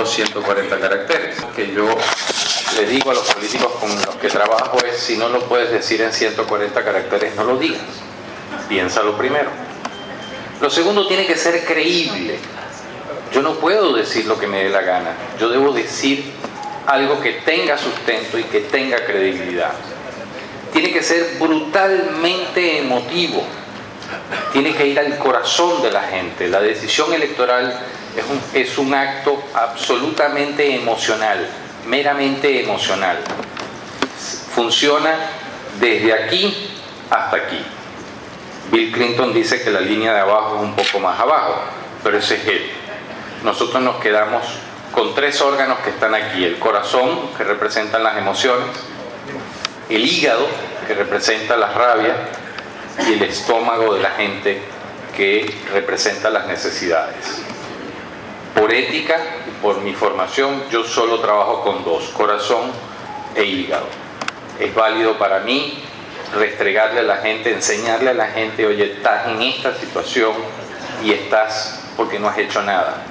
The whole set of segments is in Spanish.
Generó los 140 caracteres. Que yo le digo a los políticos con los que trabajo es, si no lo puedes decir en 140 caracteres, no lo digas. Piénsalo primero. Lo segundo tiene que ser creíble. Yo no puedo decir lo que me dé la gana. Yo debo decir algo que tenga sustento y que tenga credibilidad. Tiene que ser brutalmente emotivo. Tiene que ir al corazón de la gente. La decisión electoral es un, es un acto absolutamente emocional, meramente emocional. Funciona desde aquí hasta aquí. Bill Clinton dice que la línea de abajo es un poco más abajo, pero ese es él. Nosotros nos quedamos con tres órganos que están aquí, el corazón, que representa las emociones, el hígado, que representa la rabia, y el estómago de la gente, que representa las necesidades. Por ética y por mi formación, yo solo trabajo con dos, corazón e hígado. Es válido para mí restregarle a la gente, enseñarle a la gente, oye, estás en esta situación y estás porque no has hecho nada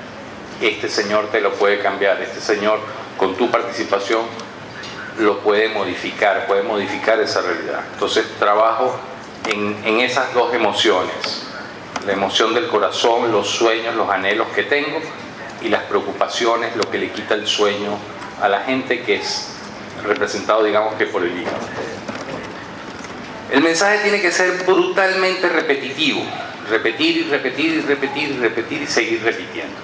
este Señor te lo puede cambiar, este Señor con tu participación lo puede modificar, puede modificar esa realidad. Entonces trabajo en, esas dos emociones, la emoción del corazón, los sueños, los anhelos que tengo y las preocupaciones, lo que le quita el sueño a la gente que es representado, digamos que por el hígado. El mensaje tiene que ser brutalmente repetitivo, repetir y repetir y repetir y repetir y seguir repitiendo.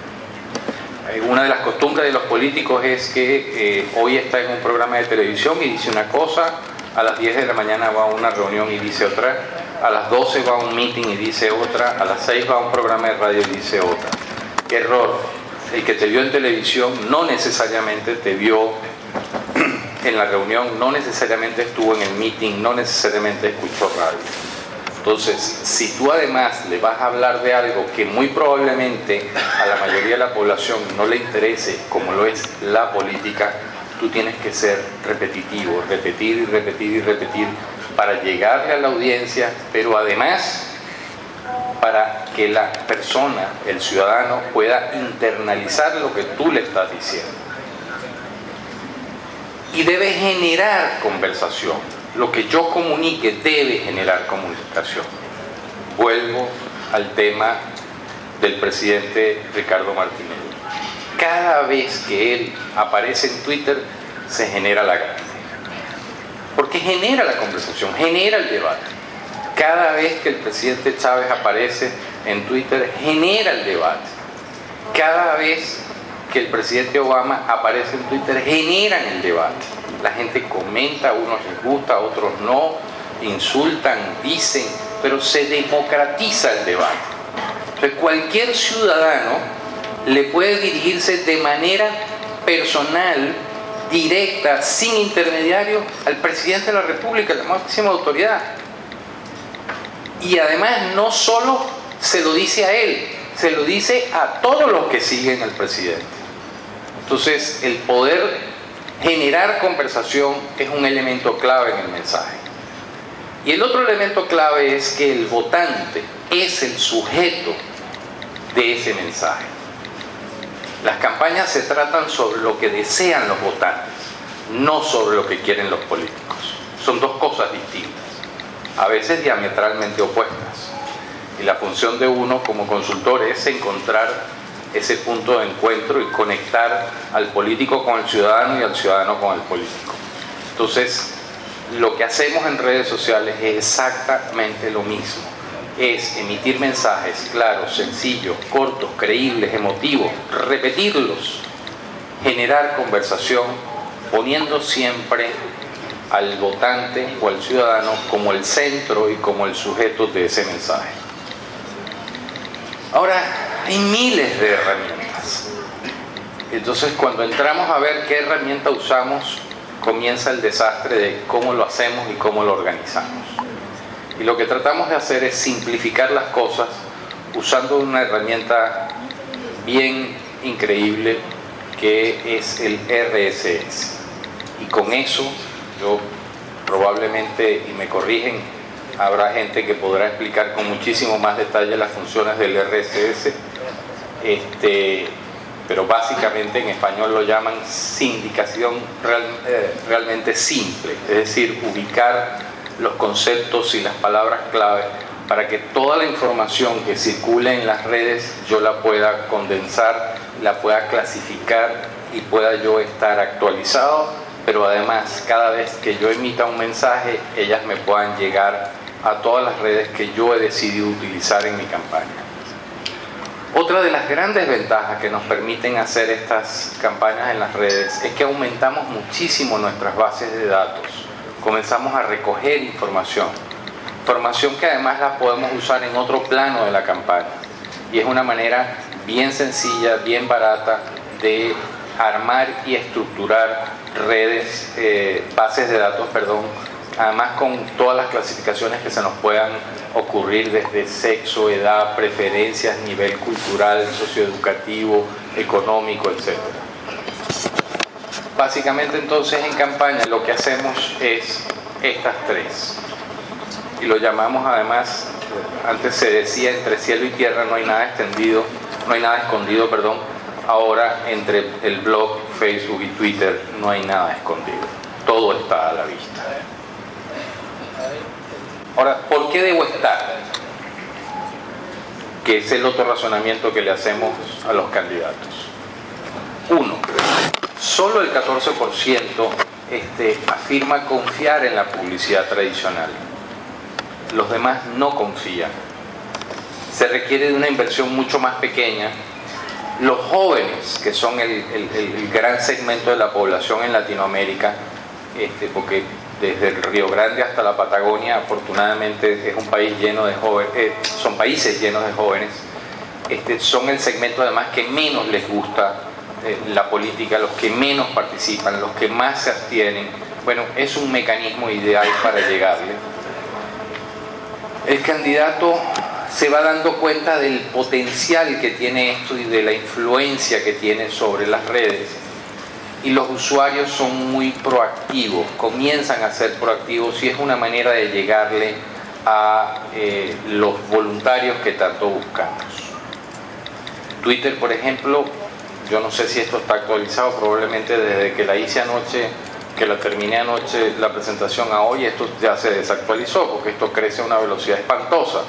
Eh, una de las costumbres de los políticos es que eh, hoy está en un programa de televisión y dice una cosa, a las 10 de la mañana va a una reunión y dice otra, a las 12 va a un meeting y dice otra, a las 6 va a un programa de radio y dice otra. ¡Qué error! El que te vio en televisión no necesariamente te vio en la reunión, no necesariamente estuvo en el meeting, no necesariamente escuchó radio. Entonces, si tú además le vas a hablar de algo que muy probablemente a la mayoría de la población no le interese, como lo es la política, tú tienes que ser repetitivo, repetir y repetir y repetir para llegarle a la audiencia, pero además para que la persona, el ciudadano, pueda internalizar lo que tú le estás diciendo. Y debe generar conversación lo que yo comunique debe generar comunicación. Vuelvo al tema del presidente Ricardo Martínez. Cada vez que él aparece en Twitter se genera la. Porque genera la conversación, genera el debate. Cada vez que el presidente Chávez aparece en Twitter genera el debate. Cada vez que el presidente Obama aparece en Twitter generan el debate la gente comenta, a unos les gusta, a otros no, insultan, dicen, pero se democratiza el debate. Entonces cualquier ciudadano le puede dirigirse de manera personal, directa, sin intermediario, al presidente de la República, la máxima autoridad. Y además no solo se lo dice a él, se lo dice a todos los que siguen al presidente. Entonces el poder generar conversación es un elemento clave en el mensaje. Y el otro elemento clave es que el votante es el sujeto de ese mensaje. Las campañas se tratan sobre lo que desean los votantes, no sobre lo que quieren los políticos. Son dos cosas distintas, a veces diametralmente opuestas. Y la función de uno como consultor es encontrar ese punto de encuentro y conectar al político con el ciudadano y al ciudadano con el político. Entonces, lo que hacemos en redes sociales es exactamente lo mismo. Es emitir mensajes claros, sencillos, cortos, creíbles, emotivos, repetirlos, generar conversación, poniendo siempre al votante o al ciudadano como el centro y como el sujeto de ese mensaje. Ahora, hay miles de herramientas. Entonces cuando entramos a ver qué herramienta usamos, comienza el desastre de cómo lo hacemos y cómo lo organizamos. Y lo que tratamos de hacer es simplificar las cosas usando una herramienta bien increíble que es el RSS. Y con eso yo probablemente, y me corrigen, habrá gente que podrá explicar con muchísimo más detalle las funciones del RSS. Este, pero básicamente en español lo llaman sindicación eh, realmente simple, es decir, ubicar los conceptos y las palabras clave para que toda la información que circule en las redes yo la pueda condensar, la pueda clasificar y pueda yo estar actualizado, pero además cada vez que yo emita un mensaje, ellas me puedan llegar a todas las redes que yo he decidido utilizar en mi campaña. Otra de las grandes ventajas que nos permiten hacer estas campañas en las redes es que aumentamos muchísimo nuestras bases de datos. Comenzamos a recoger información. Información que además la podemos usar en otro plano de la campaña. Y es una manera bien sencilla, bien barata de armar y estructurar redes, eh, bases de datos, perdón, además con todas las clasificaciones que se nos puedan ocurrir desde sexo, edad, preferencias, nivel cultural, socioeducativo, económico, etc. Básicamente entonces en campaña lo que hacemos es estas tres. Y lo llamamos además, antes se decía entre cielo y tierra no hay nada extendido, no hay nada escondido, perdón. Ahora entre el blog, Facebook y Twitter no hay nada escondido. Todo está a la vista. Ahora, ¿por qué debo estar? Que es el otro razonamiento que le hacemos a los candidatos. Uno, solo el 14% este, afirma confiar en la publicidad tradicional. Los demás no confían. Se requiere de una inversión mucho más pequeña. Los jóvenes, que son el, gran segmento de la población en Latinoamérica, este, porque desde el Río Grande hasta la Patagonia, afortunadamente es un país lleno de jóvenes, eh, son países llenos de jóvenes, este, son el segmento además que menos les gusta la política, los que menos participan, los que más se abstienen. Bueno, es un mecanismo ideal para llegarle. El candidato se va dando cuenta del potencial que tiene esto y de la influencia que tiene sobre las redes y los usuarios son muy proactivos, comienzan a ser proactivos y es una manera de llegarle a eh, los voluntarios que tanto buscamos. Twitter, por ejemplo, yo no sé si esto está actualizado, probablemente desde que la hice anoche, que la terminé anoche la presentación a hoy, esto ya se desactualizó porque esto crece a una velocidad espantosa.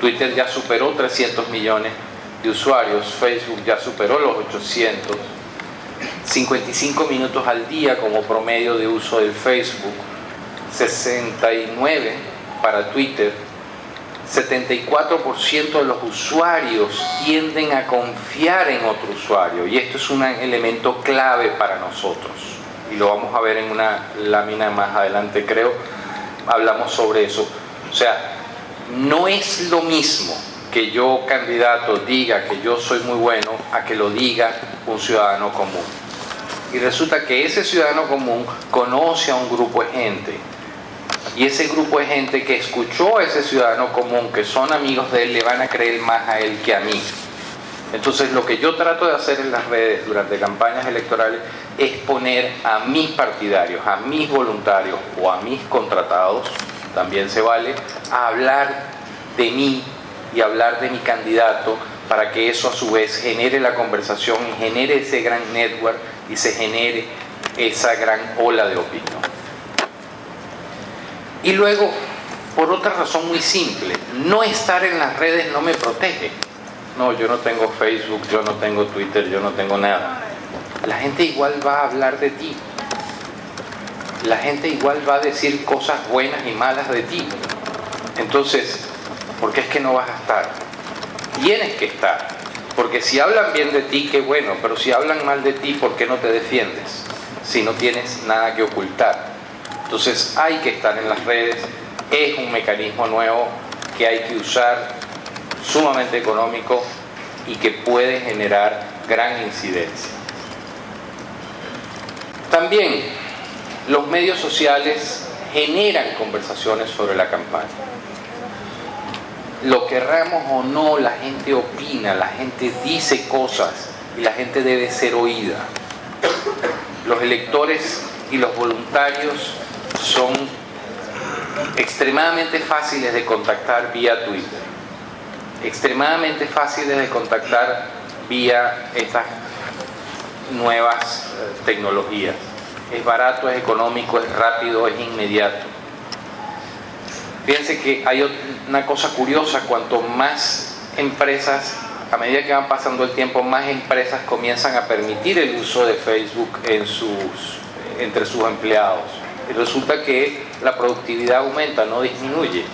Twitter ya superó 300 millones de usuarios, Facebook ya superó los 800 55 minutos al día como promedio de uso del Facebook, 69 para Twitter, 74% de los usuarios tienden a confiar en otro usuario y esto es un elemento clave para nosotros y lo vamos a ver en una lámina más adelante creo, hablamos sobre eso. O sea, no es lo mismo que yo candidato diga que yo soy muy bueno a que lo diga un ciudadano común. Y resulta que ese ciudadano común conoce a un grupo de gente. Y ese grupo de gente que escuchó a ese ciudadano común, que son amigos de él, le van a creer más a él que a mí. Entonces lo que yo trato de hacer en las redes durante campañas electorales es poner a mis partidarios, a mis voluntarios o a mis contratados, también se vale, a hablar de mí y hablar de mi candidato para que eso a su vez genere la conversación y genere ese gran network y se genere esa gran ola de opinión. Y luego, por otra razón muy simple, no estar en las redes no me protege. No, yo no tengo Facebook, yo no tengo Twitter, yo no tengo nada. La gente igual va a hablar de ti. La gente igual va a decir cosas buenas y malas de ti. Entonces, ¿por qué es que no vas a estar? Tienes que estar. Porque si hablan bien de ti, qué bueno, pero si hablan mal de ti, ¿por qué no te defiendes? Si no tienes nada que ocultar. Entonces hay que estar en las redes, es un mecanismo nuevo que hay que usar, sumamente económico y que puede generar gran incidencia. También los medios sociales generan conversaciones sobre la campaña. Lo querramos o no, la gente opina, la gente dice cosas y la gente debe ser oída. Los electores y los voluntarios son extremadamente fáciles de contactar vía Twitter, extremadamente fáciles de contactar vía estas nuevas eh, tecnologías. Es barato, es económico, es rápido, es inmediato. Fíjense que hay una cosa curiosa, cuanto más empresas, a medida que van pasando el tiempo, más empresas comienzan a permitir el uso de Facebook entre sus empleados. Resulta que la productividad aumenta, no disminuye.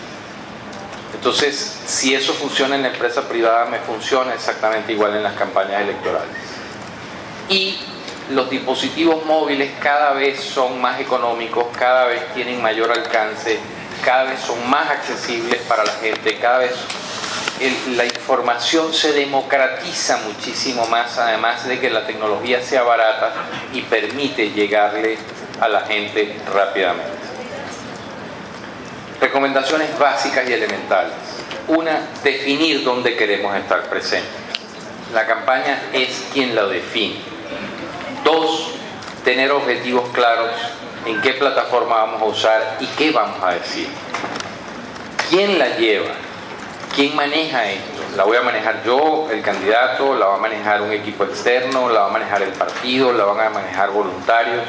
Entonces, si eso funciona en la empresa privada, me funciona exactamente igual en las campañas electorales. Y los dispositivos móviles cada vez son más económicos, cada vez tienen mayor alcance, cada vez son más accesibles para la gente, cada vez la información se democratiza muchísimo más, además de que la tecnología sea barata y permite llegarle a la gente rápidamente. Recomendaciones básicas y elementales. Una, definir dónde queremos estar presentes. La campaña es quien la define. Dos, tener objetivos claros en qué plataforma vamos a usar y qué vamos a decir. ¿Quién la lleva? ¿Quién maneja esto? ¿La voy a manejar yo, el candidato? ¿La va a manejar un equipo externo? ¿La va a manejar el partido? ¿La van a manejar voluntarios?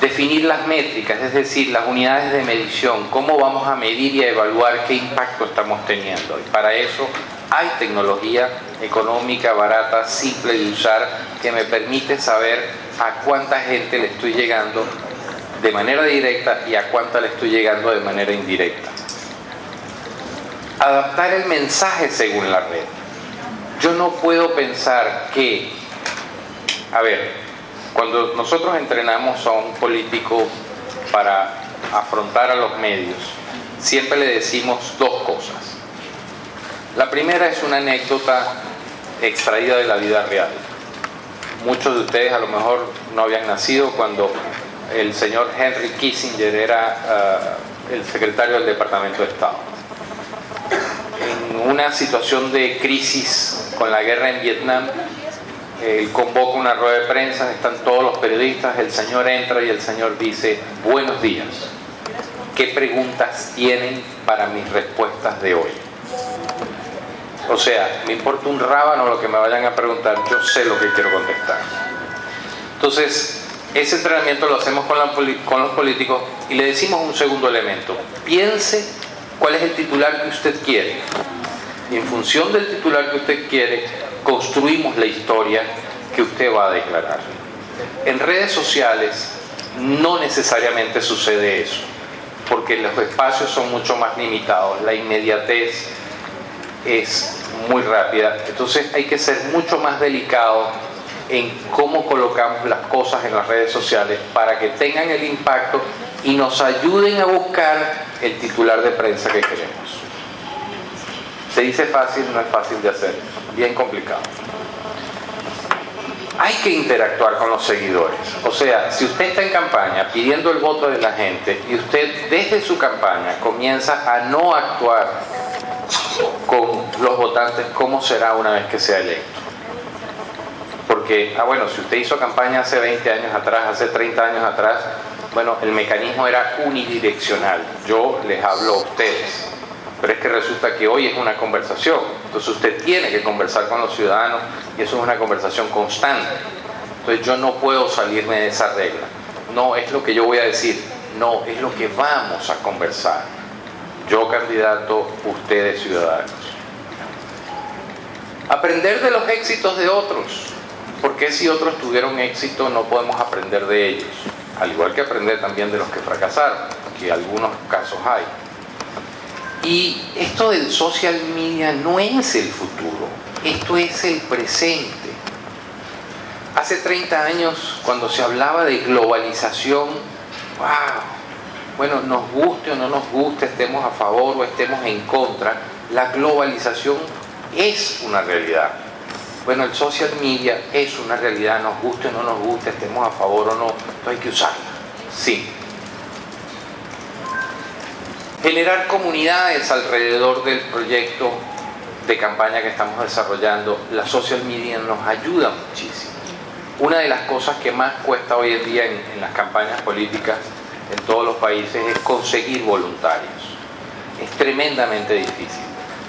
Definir las métricas, es decir, las unidades de medición, cómo vamos a medir y a evaluar qué impacto estamos teniendo. Y para eso hay tecnología económica, barata, simple de usar, que me permite saber a cuánta gente le estoy llegando de manera directa y a cuánta le estoy llegando de manera indirecta. Adaptar el mensaje según la red. Yo no puedo pensar que, a ver, cuando nosotros entrenamos a un político para afrontar a los medios, siempre le decimos dos cosas. La primera es una anécdota extraída de la vida real. Muchos de ustedes a lo mejor no habían nacido cuando el señor Henry Kissinger era ah, el secretario del Departamento de Estado. En una situación de crisis con la guerra en Vietnam, él convoca una rueda de prensa, están todos los periodistas, el señor entra y el señor dice, buenos días, ¿qué preguntas tienen para mis respuestas de hoy? O sea, me importa un rábano lo que me vayan a preguntar, yo sé lo que quiero contestar. Entonces, ese entrenamiento lo hacemos con, con los políticos y le decimos un segundo elemento. Piense cuál es el titular que usted quiere. Y en función del titular que usted quiere, construimos la historia que usted va a declarar. En redes sociales no necesariamente sucede eso, porque los espacios son mucho más limitados, la inmediatez es muy rápida. Entonces hay que ser mucho más delicado en cómo colocamos las cosas en las redes sociales para que tengan el impacto y nos ayuden a buscar el titular de prensa que queremos. Se dice fácil, no es fácil de hacer, bien complicado. Hay que interactuar con los seguidores. O sea, si usted está en campaña pidiendo el voto de la gente y usted desde su campaña comienza a no actuar con los votantes cómo será una vez que sea electo. Porque, ah, bueno, si usted hizo campaña hace 20 años atrás, hace 30 años atrás, bueno, el mecanismo era unidireccional. Yo les hablo a ustedes. Pero es que resulta que hoy es una conversación. Entonces usted tiene que conversar con los ciudadanos y eso es una conversación constante. Entonces yo no puedo salirme de esa regla. No es lo que yo voy a decir, no, es lo que vamos a conversar yo candidato, ustedes ciudadanos. Aprender de los éxitos de otros, porque si otros tuvieron éxito no podemos aprender de ellos, al igual que aprender también de los que fracasaron, que algunos casos hay. Y esto del social media no es el futuro, esto es el presente. Hace 30 años, cuando se hablaba de globalización, wow, bueno, nos guste o no nos guste, estemos a favor o estemos en contra, la globalización es una realidad. Bueno, el social media es una realidad, nos guste o no nos guste, estemos a favor o no, hay que usarla. Sí. Generar comunidades alrededor del proyecto de campaña que estamos desarrollando, la social media nos ayuda muchísimo. Una de las cosas que más cuesta hoy en día en, en las campañas políticas en todos los países es conseguir voluntarios. Es tremendamente difícil.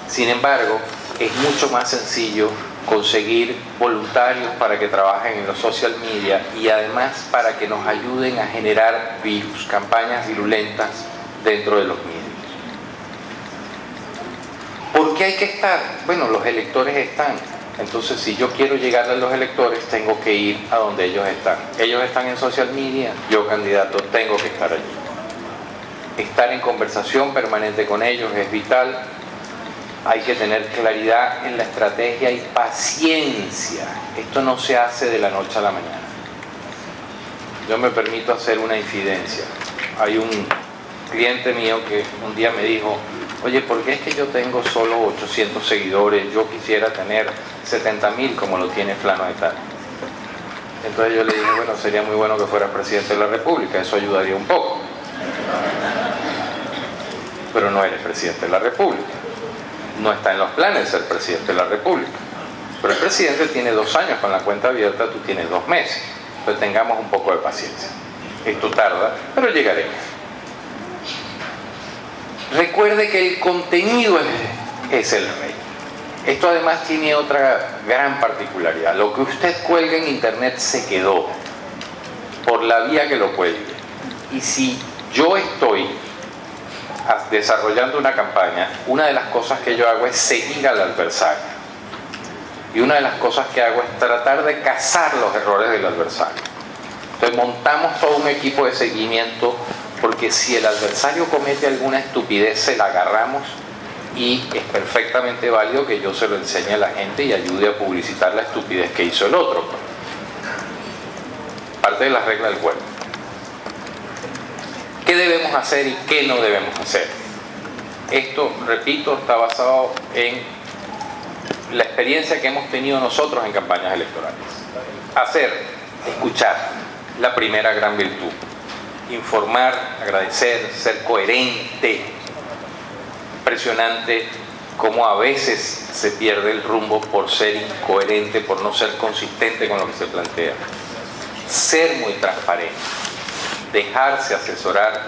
Sin embargo, es mucho más sencillo conseguir voluntarios para que trabajen en los social media y además para que nos ayuden a generar virus, campañas virulentas dentro de los medios. ¿Por qué hay que estar? Bueno, los electores están. Entonces, si yo quiero llegar a los electores, tengo que ir a donde ellos están. Ellos están en social media, yo candidato tengo que estar allí. Estar en conversación permanente con ellos es vital hay que tener claridad en la estrategia y paciencia. Esto no se hace de la noche a la mañana. Yo me permito hacer una infidencia. Hay un cliente mío que un día me dijo, oye, ¿por qué es que yo tengo solo 800 seguidores? Yo quisiera tener 70 mil como lo tiene Flano de Tal. Entonces yo le dije, bueno, sería muy bueno que fuera presidente de la República, eso ayudaría un poco. Pero no eres presidente de la República no está en los planes ser presidente de la República. Pero el presidente tiene dos años con la cuenta abierta, tú tienes dos meses. Entonces tengamos un poco de paciencia. Esto tarda, pero llegaremos. Recuerde que el contenido es, el rey. Esto además tiene otra gran particularidad. Lo que usted cuelga en internet se quedó por la vía que lo cuelgue. Y si yo estoy desarrollando una campaña, una de las cosas que yo hago es seguir al adversario. Y una de las cosas que hago es tratar de cazar los errores del adversario. Entonces montamos todo un equipo de seguimiento porque si el adversario comete alguna estupidez se la agarramos y es perfectamente válido que yo se lo enseñe a la gente y ayude a publicitar la estupidez que hizo el otro. Parte de las reglas del juego qué debemos hacer y qué no debemos hacer. Esto, repito, está basado en la experiencia que hemos tenido nosotros en campañas electorales. Hacer, escuchar, la primera gran virtud. Informar, agradecer, ser coherente. Impresionante cómo a veces se pierde el rumbo por ser incoherente, por no ser consistente con lo que se plantea. Ser muy transparente dejarse asesorar,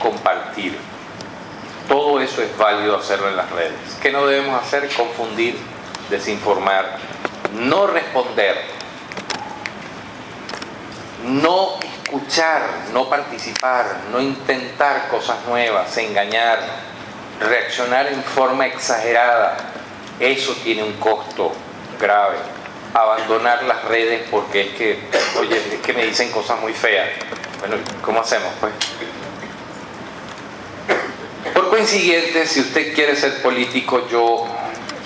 compartir. Todo eso es válido hacerlo en las redes. ¿Qué no debemos hacer? Confundir, desinformar, no responder, no escuchar, no participar, no intentar cosas nuevas, engañar, reaccionar en forma exagerada. Eso tiene un costo grave. Abandonar las redes porque es que, oye, es que me dicen cosas muy feas bueno, ¿cómo hacemos pues? Por consiguiente, si usted quiere ser político, yo,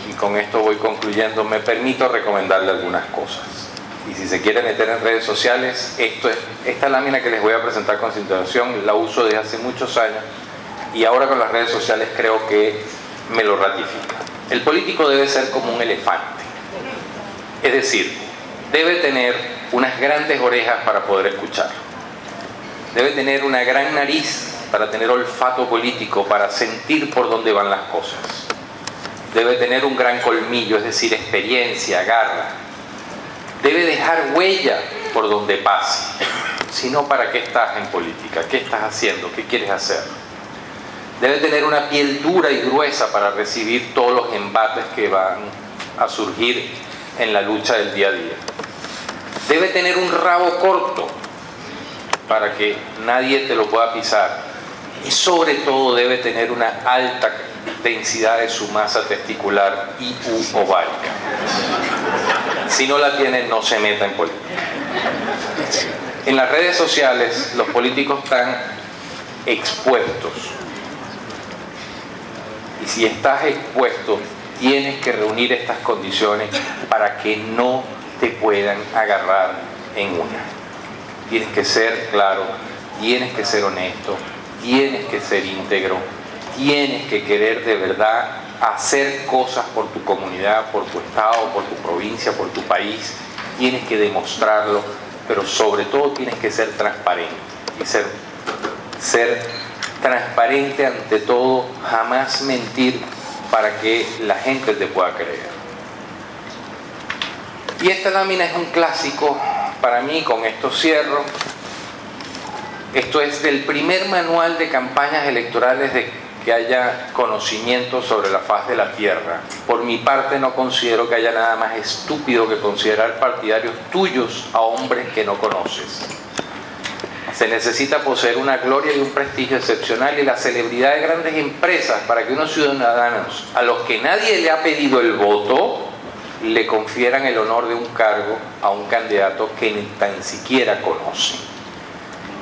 y con esto voy concluyendo, me permito recomendarle algunas cosas. Y si se quiere meter en redes sociales, esta lámina que les voy a presentar con continuación la uso desde hace muchos años y ahora con las redes sociales creo que me lo ratifica. El político debe ser como un elefante. Es decir, debe tener unas grandes orejas para poder escuchar debe tener una gran nariz para tener olfato político, para sentir por dónde van las cosas. Debe tener un gran colmillo, es decir, experiencia, garra. Debe dejar huella por donde pase. Si no, ¿para qué estás en política? ¿Qué estás haciendo? ¿Qué quieres hacer? Debe tener una piel dura y gruesa para recibir todos los embates que van a surgir en la lucha del día a día. Debe tener un rabo corto para que nadie te lo pueda pisar. Y sobre todo debe tener una alta densidad de su masa testicular y u ovárica. Si no la tiene, no se meta en política. En las redes sociales los políticos están expuestos. Y si estás expuesto, tienes que reunir estas condiciones para que no te puedan agarrar en una tienes que ser claro, tienes que ser honesto, tienes que ser íntegro, tienes que querer de verdad hacer cosas por tu comunidad, por tu estado, por tu provincia, por tu país, tienes que demostrarlo, pero sobre todo tienes que ser transparente y ser, ser transparente ante todo, jamás mentir para que la gente te pueda creer. Y esta lámina es un clásico para mí, con esto cierro. Esto es del primer manual de campañas electorales de que haya conocimiento sobre la faz de la tierra. Por mi parte no considero que haya nada más estúpido que considerar partidarios tuyos a hombres que no conoces. Se necesita poseer una gloria y un prestigio excepcional y la celebridad de grandes empresas para que unos ciudadanos a los que nadie le ha pedido el voto le confieran el honor de un cargo a un candidato que ni tan siquiera conocen.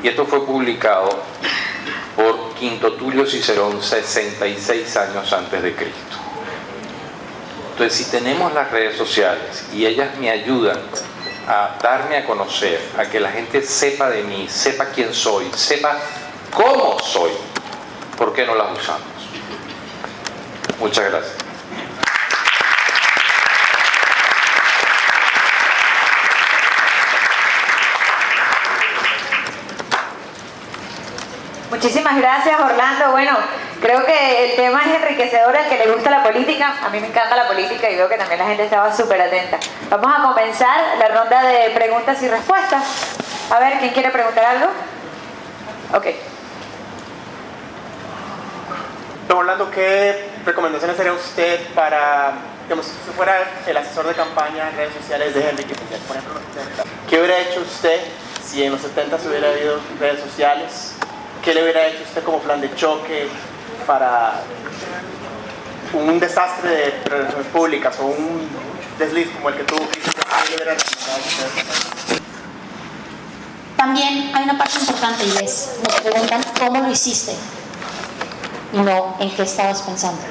Y esto fue publicado por Quinto Tulio Cicerón 66 años antes de Cristo. Entonces, si tenemos las redes sociales y ellas me ayudan a darme a conocer, a que la gente sepa de mí, sepa quién soy, sepa cómo soy, ¿por qué no las usamos? Muchas gracias. Muchísimas gracias, Orlando. Bueno, creo que el tema es enriquecedor al que le gusta la política. A mí me encanta la política y veo que también la gente estaba súper atenta. Vamos a comenzar la ronda de preguntas y respuestas. A ver, ¿quién quiere preguntar algo? Ok. Don Orlando, ¿qué recomendaciones haría usted para, digamos, si fuera el asesor de campaña en redes sociales de Henry por ejemplo, ¿qué hubiera hecho usted si en los 70 se hubiera habido redes sociales? ¿Qué le hubiera hecho usted como plan de choque para un desastre de relaciones públicas o un desliz como el que tuvo También hay una parte importante y es, nos preguntan cómo lo hiciste y no en qué estabas pensando.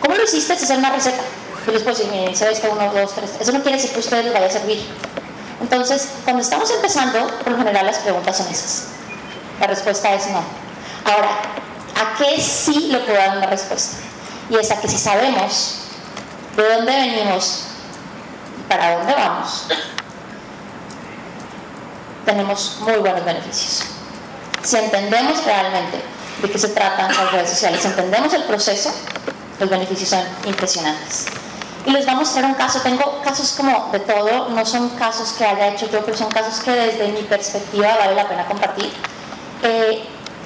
¿Cómo lo hiciste? Es una receta. Les puedo decir, hice esto, uno, dos, tres. Eso no quiere decir que a ustedes les vaya a servir. Entonces, cuando estamos empezando, por lo general las preguntas son esas. La respuesta es no. Ahora, ¿a qué sí le puedo dar una respuesta? Y es a que si sabemos de dónde venimos y para dónde vamos, tenemos muy buenos beneficios. Si entendemos realmente de qué se tratan las redes sociales, si entendemos el proceso, los beneficios son impresionantes. Y les voy a mostrar un caso, tengo casos como de todo, no son casos que haya hecho yo, pero son casos que desde mi perspectiva vale la pena compartir. Eh,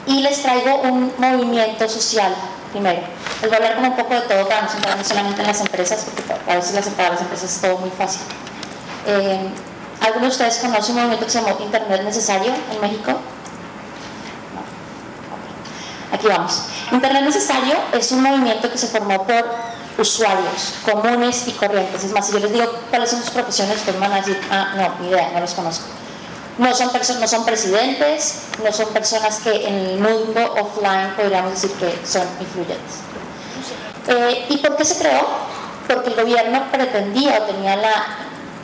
y les traigo un movimiento social primero. Les voy a hablar como un poco de todo para no centrarnos solamente en las empresas, porque a veces las, para las empresas es todo muy fácil. Eh, ¿Algunos de ustedes conocen un movimiento que se llama Internet Necesario en México? Aquí vamos. Internet Necesario es un movimiento que se formó por usuarios comunes y corrientes. Es más, si yo les digo cuáles son sus profesiones, pues van a decir, ah, no, ni idea, no los conozco. No son, no son presidentes, no son personas que en el mundo offline podríamos decir que son influyentes. Eh, ¿Y por qué se creó? Porque el gobierno pretendía o tenía la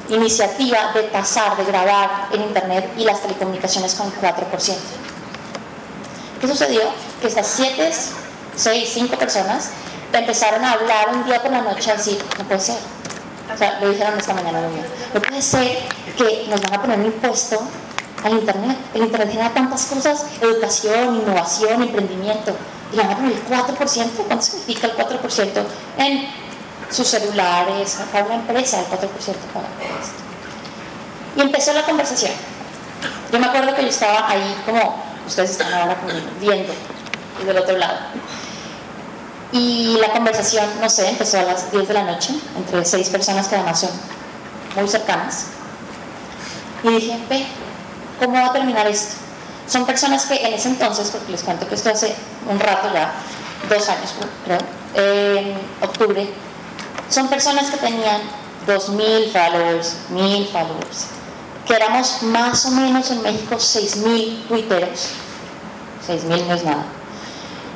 iniciativa de pasar, de grabar en Internet y las telecomunicaciones con 4%. ¿Qué sucedió? Que estas 7, 6, 5 personas empezaron a hablar un día por la noche a decir, no puede ser. O sea, lo dijeron esta mañana. No puede ser que nos van a poner un impuesto al Internet. El Internet genera tantas cosas, educación, innovación, emprendimiento. Y van a poner el 4%, ¿cuánto significa el 4% en sus celulares, para una empresa, el 4% para esto? Y empezó la conversación. Yo me acuerdo que yo estaba ahí como ustedes están ahora viendo del otro lado. Y la conversación, no sé, empezó a las 10 de la noche, entre seis personas que además son muy cercanas. Y dije, ve, ¿cómo va a terminar esto? Son personas que en ese entonces, porque les cuento que esto hace un rato ya, dos años creo, en octubre, son personas que tenían 2.000 followers, 1.000 followers, que éramos más o menos en México 6.000 tuiteros, 6.000 no es nada,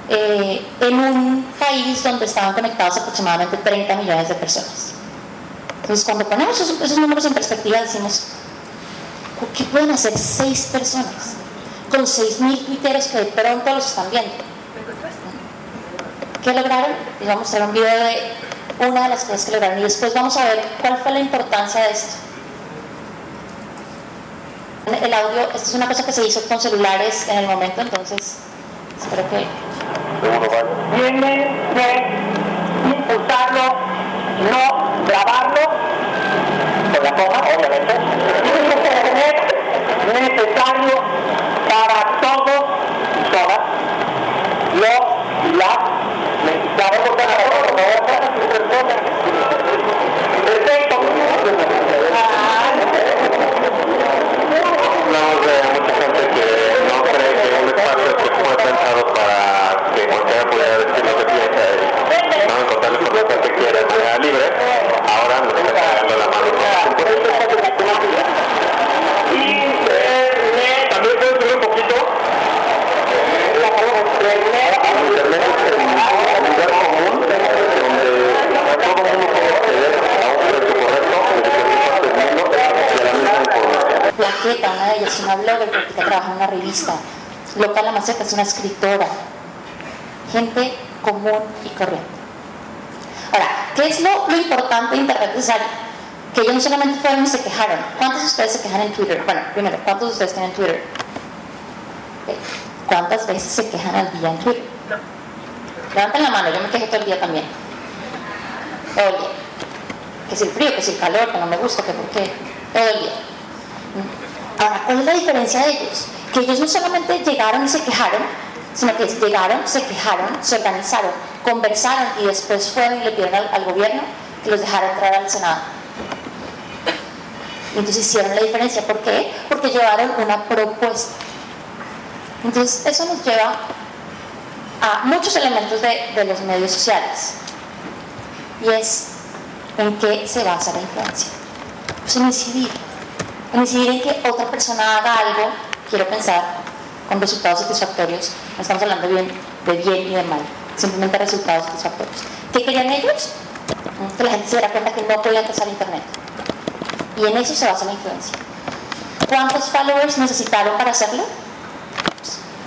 eh, en un país donde estaban conectados aproximadamente 30 millones de personas. Entonces, cuando ponemos esos, esos números en perspectiva, decimos, ¿qué pueden hacer seis personas con seis mil tuiteros que de pronto los están viendo? ¿Qué lograron? Les voy a mostrar un video de una de las cosas que lograron y después vamos a ver cuál fue la importancia de esto. El audio, esto es una cosa que se hizo con celulares en el momento, entonces espero que... Tiene que impulsarlo, no grabarlo, con la toma, obviamente. Es necesario para todos y todas los y las mexicanos. Plaqueta, una de ellas, una blogger que trabaja en una revista. Loca La Maceta es una escritora. Gente común y corriente. Ahora, ¿qué es lo, lo importante de Internet necesario? Que ellos no solamente fueron y se quejaron. ¿Cuántos de ustedes se quejan en Twitter? Bueno, primero, ¿cuántos de ustedes tienen Twitter? Ok. ¿Cuántas veces se quejan al día en Twitter? Levanten la mano, yo me quejo todo el día también. Día. Que si el frío, que si el calor, que no me gusta, que por qué. Todo el día. Ahora, ¿cuál es la diferencia de ellos? Que ellos no solamente llegaron y se quejaron, sino que llegaron, se quejaron, se organizaron, conversaron y después fueron y le pidieron al, gobierno que los dejara entrar al Senado. Entonces hicieron la diferencia. ¿Por qué? Porque llevaron una propuesta. Entonces, eso nos lleva a muchos elementos de, de los medios sociales. Y es en qué se basa la influencia. Pues en incidir. En incidir en que otra persona haga algo, quiero pensar, con resultados satisfactorios. No estamos hablando bien, de bien y de mal, simplemente resultados satisfactorios. ¿Qué querían ellos? Que la gente se diera cuenta que no podía empezar Internet. Y en eso se basa la influencia. ¿Cuántos followers necesitaron para hacerlo?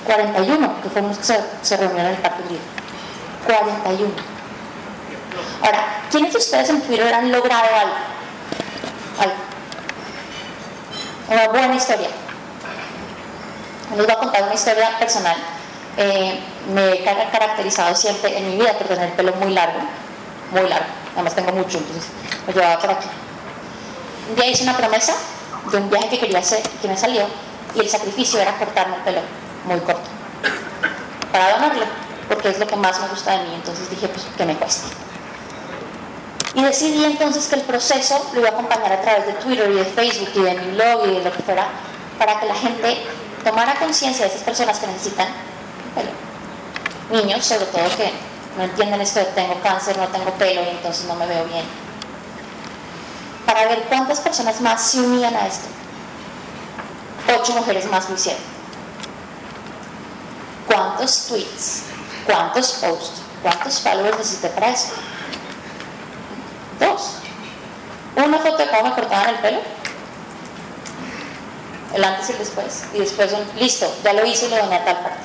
41, que fueron los que se, se reunieron en el Parque Libre. 41. Ahora, ¿quiénes de ustedes en Twitter han logrado algo? Algo. Una buena historia. Les voy a contar una historia personal. Eh, me he car- caracterizado siempre en mi vida por tener el pelo muy largo, muy largo. Además tengo mucho, entonces lo llevaba por aquí. Un día hice una promesa de un viaje que quería hacer, que me salió, y el sacrificio era cortarme el pelo muy corto. Para donarlo, porque es lo que más me gusta de mí, entonces dije, pues que me cueste. Y decidí entonces que el proceso lo iba a acompañar a través de Twitter y de Facebook y de mi blog y de lo que fuera, para que la gente tomara conciencia de esas personas que necesitan pelo. Niños, sobre todo, que no entienden esto de tengo cáncer, no tengo pelo y entonces no me veo bien. Para ver cuántas personas más se unían a esto. Ocho mujeres más lo hicieron. ¿Cuántos tweets? ¿Cuántos posts? ¿Cuántos followers necesité para eso? Dos. Una foto de cómo me cortaban el pelo. El antes y el después. Y después un, listo, ya lo hice y lo doné a tal parte.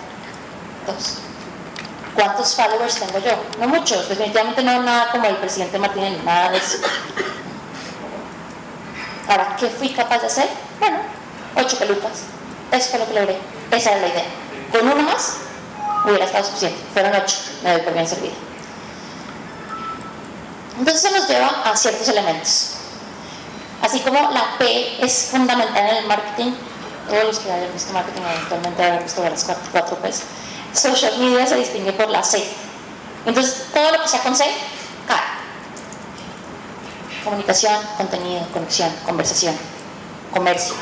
Dos. ¿Cuántos followers tengo yo? No muchos, definitivamente no nada como el presidente Martínez, nada de eso. Ahora, ¿qué fui capaz de hacer? Bueno, ocho pelucas. Eso fue lo que logré. Esa era la idea. Con uno más hubiera estado suficiente. Fueron ocho, me doy por bien servida. Entonces eso nos lleva a ciertos elementos. Así como la P es fundamental en el marketing, todos los que hayan visto marketing eventualmente habrán visto de las cuatro, cuatro P's. Social media se distingue por la C. Entonces todo lo que sea con C, cae. Comunicación, contenido, conexión, conversación, comercio.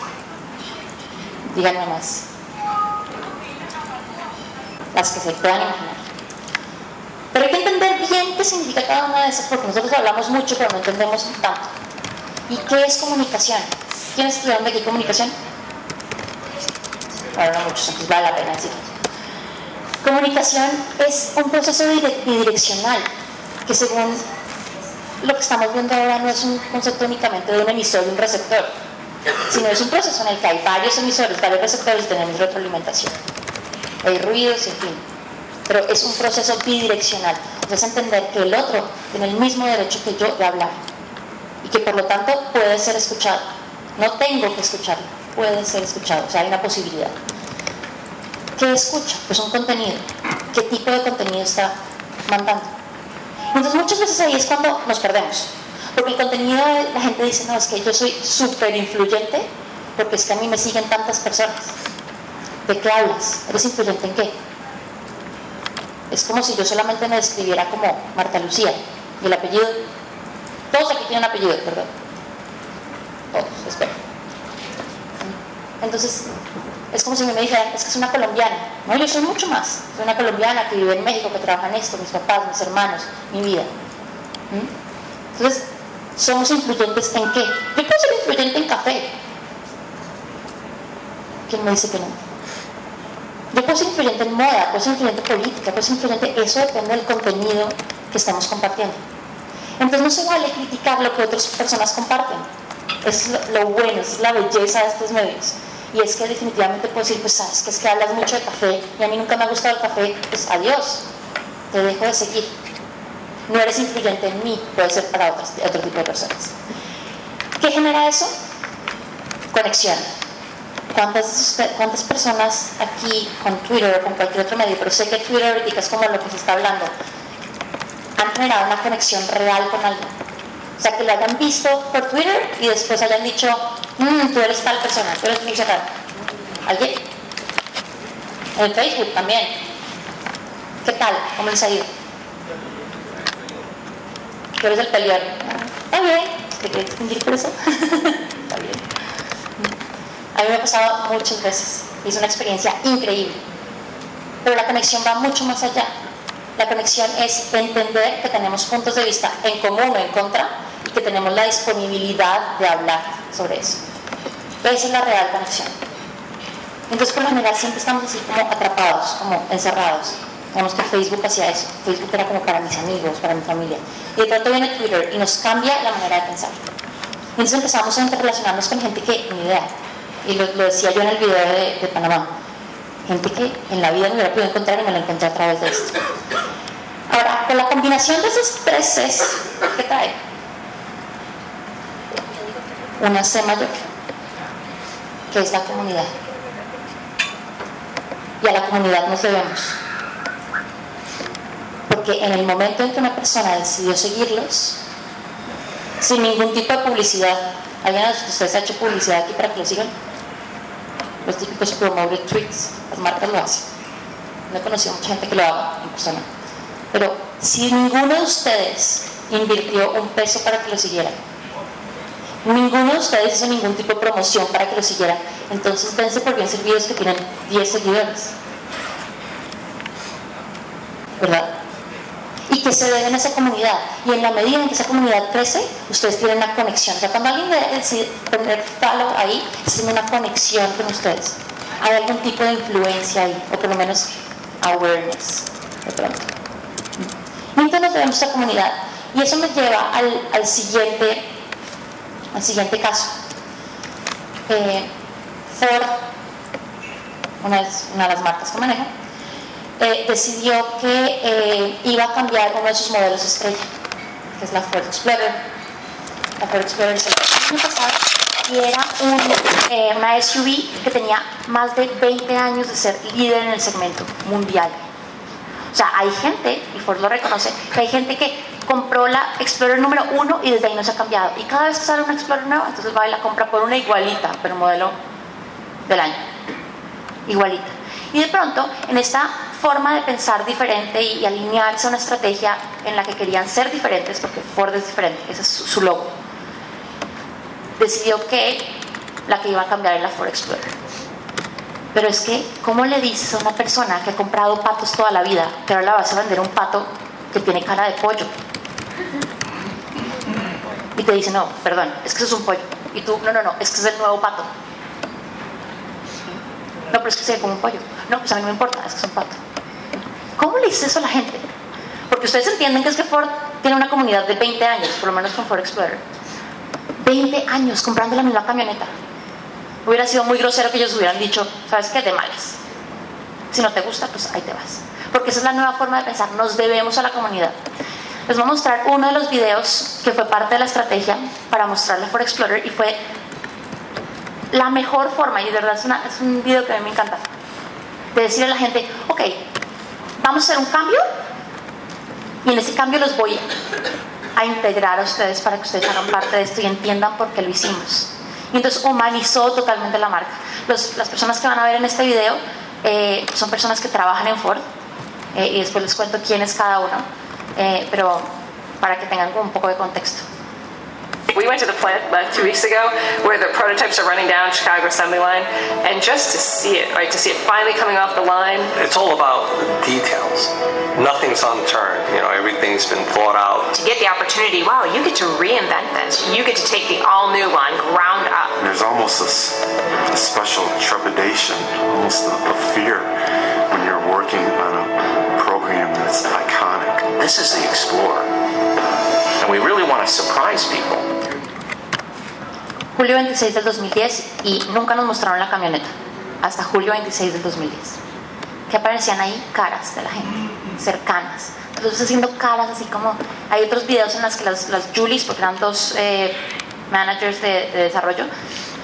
Díganme más. Las que se puedan imaginar. Pero hay que entender bien qué significa cada una de esas, porque nosotros hablamos mucho, pero no entendemos tanto. ¿Y qué es comunicación? ¿Quiénes estudiaron de aquí comunicación? Bueno, no muchos, entonces vale la pena decirlo. Comunicación es un proceso dire- bidireccional, que según lo que estamos viendo ahora no es un concepto únicamente de un emisor y un receptor, sino es un proceso en el que hay varios emisores, varios receptores y tenemos retroalimentación. Hay ruidos, en fin. Pero es un proceso bidireccional. es entender que el otro tiene el mismo derecho que yo de hablar y que por lo tanto puede ser escuchado. No tengo que escucharlo, puede ser escuchado, o sea, hay una posibilidad. ¿Qué escucha? Pues un contenido. ¿Qué tipo de contenido está mandando? Entonces muchas veces ahí es cuando nos perdemos. Porque el contenido, la gente dice, no, es que yo soy súper influyente porque es que a mí me siguen tantas personas. ¿De qué hablas? ¿Eres influyente en qué? Es como si yo solamente me describiera como Marta Lucía. ¿Y el apellido? Todos aquí tienen apellido, perdón. Todos, espero. Entonces, es como si me dijeran, es que es una colombiana. No, yo soy mucho más. Soy una colombiana que vive en México, que trabaja en esto, mis papás, mis hermanos, mi vida. ¿Mm? Entonces, ¿somos influyentes en qué? Yo puedo ser influyente en café. ¿Quién me dice que no? Puedo ser influyente en moda, ser influyente en política, ser influyente, eso depende del contenido que estamos compartiendo. Entonces no se vale criticar lo que otras personas comparten. Es lo, bueno, es la belleza de estos medios. Y es que definitivamente puedo decir, pues sabes que es que hablas mucho de café y a mí nunca me ha gustado el café, pues adiós, te dejo de seguir. No eres influyente en mí, puede ser para otros, otro tipo de personas. ¿Qué genera eso? Conexión. ¿Cuántas, ¿Cuántas personas aquí con Twitter o con cualquier otro medio, pero sé que Twitter ahorita es como lo que se está hablando, han generado una conexión real con alguien? O sea, que lo hayan visto por Twitter y después hayan dicho, mmm, tú eres tal persona, tú eres mucha tal. ¿Alguien? En Facebook también. ¿Qué tal? ¿Cómo les ha ido? Tú eres el peleón. Está bien. ¿Te quieres distinguir por eso? Está bien. A mí me ha pasado muchas veces. Es una experiencia increíble. Pero la conexión va mucho más allá. La conexión es entender que tenemos puntos de vista en común o en contra y que tenemos la disponibilidad de hablar sobre eso. Esa es la real conexión. Entonces, por lo general, siempre estamos así como atrapados, como encerrados. Digamos que Facebook hacía eso. Facebook era como para mis amigos, para mi familia. Y de pronto viene Twitter y nos cambia la manera de pensar. Entonces empezamos a interrelacionarnos con gente que ni idea. Y lo, decía yo en el video de, Panamá. Gente que en la vida no hubiera podido encontrar y me la encontré a través de esto. Ahora, con la combinación de esos tres Cs, ¿qué trae? Una C mayor, que es la comunidad. Y a la comunidad nos debemos. Porque en el momento en que una persona decidió seguirlos, sin ningún tipo de publicidad, ¿alguien de ustedes ha hecho publicidad aquí para que lo sigan? Los típicos promoted tweets, las marcas lo hacen. No he conocido mucha gente que lo haga en persona. Pero si ninguno de ustedes invirtió un peso para que lo siguieran, ninguno de ustedes hizo ningún tipo de promoción para que lo siguieran, entonces dense por bien servidos que tienen 10 seguidores. ¿Verdad? Y que se deben a esa comunidad. Y en la medida en que esa comunidad crece, ustedes tienen una conexión. O sea, cuando alguien decide poner follow ahí, tiene una conexión con ustedes. Hay algún tipo de influencia ahí, o por lo menos awareness, de pronto. Nos debemos a esa comunidad. Y eso me lleva al, al siguiente, al siguiente caso. Eh, Ford, una de, una de las marcas que manejo, eh, decidió que eh, iba a cambiar uno de sus modelos estrella, que es la Ford Explorer. La Ford Explorer se el año pasado y era un, eh, una SUV que tenía más de 20 años de ser líder en el segmento mundial. O sea, hay gente, y Ford lo reconoce, que hay gente que compró la Explorer número uno y desde ahí no se ha cambiado. Y cada vez que sale una Explorer nueva, entonces va y la compra por una igualita, pero modelo del año. Igualita. Y de pronto, en esta forma de pensar diferente y, alinearse a una estrategia en la que querían ser diferentes, porque Ford es diferente, ese es su, logo, decidió que la que iba a cambiar era la Ford Explorer. Pero es que, ¿cómo le dices a una persona que ha comprado patos toda la vida que ahora la vas a vender un pato que tiene cara de pollo? Y te dice, no, perdón, es que eso es un pollo. Y tú, no, no, no, es que es el nuevo pato. No, pero es que se ve como un pollo. No, pues a mí no me importa, es que es un pato. ¿Cómo le dices eso a la gente? Porque ustedes entienden que es que Ford tiene una comunidad de 20 años, por lo menos con Ford Explorer. 20 años comprando la misma camioneta. Hubiera sido muy grosero que ellos hubieran dicho, ¿sabes qué? De malas. Si no te gusta, pues ahí te vas. porque esa es la nueva forma de pensar, nos debemos a la comunidad. Les voy a mostrar uno de los videos que fue parte de la estrategia para mostrarle For Explorer y fue la mejor forma, y de verdad es, es un video que a mí me encanta, de decirle a la gente, ok, vamos a hacer un cambio y en ese cambio los voy a integrar a ustedes para que ustedes hagan parte de esto y entiendan por qué lo hicimos. Y entonces humanizó totalmente la marca. las personas que van a ver en este video eh, son personas que trabajan en Ford eh, y después les cuento quién es cada uno, eh, pero para que tengan un poco de contexto. We went to the plant uh, two weeks ago where the prototypes are running down Chicago assembly line, and just to see it, right, to see it finally coming off the line. It's all about details. Nothing's unturned. You know, everything's been thought out. To get the opportunity, wow, you get to reinvent this. You get to take the all-new line ground up. There's almost a, a special trepidation, almost a, a fear when you're working on a program that's iconic. This is the Explorer. And we really want to surprise people. Julio 26 del 2010 y nunca nos mostraron la camioneta. Hasta julio 26 del 2010. Que aparecían ahí caras de la gente, cercanas. Entonces haciendo caras así como... Hay otros videos en las que las, las Julies, porque eran dos eh, managers de, de, desarrollo,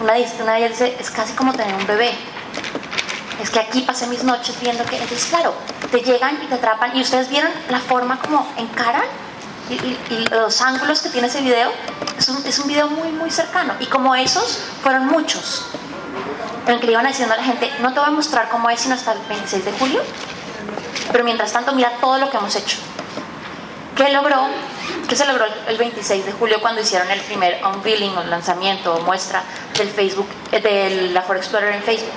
una, una de ellas dice, es casi como tener un bebé. Es que aquí pasé mis noches viendo que... Entonces, claro, te llegan y te atrapan y ustedes vieron la forma como encaran y, los ángulos que tiene ese video, es un, es un video muy, muy cercano. Y como esos, fueron muchos. En el que le iban diciendo a la gente, no te voy a mostrar cómo es sino hasta el 26 de julio, pero mientras tanto mira todo lo que hemos hecho. ¿Qué logró? ¿Qué se logró el 26 de julio cuando hicieron el primer unveiling o lanzamiento o muestra del Facebook, eh, de la For Explorer en Facebook?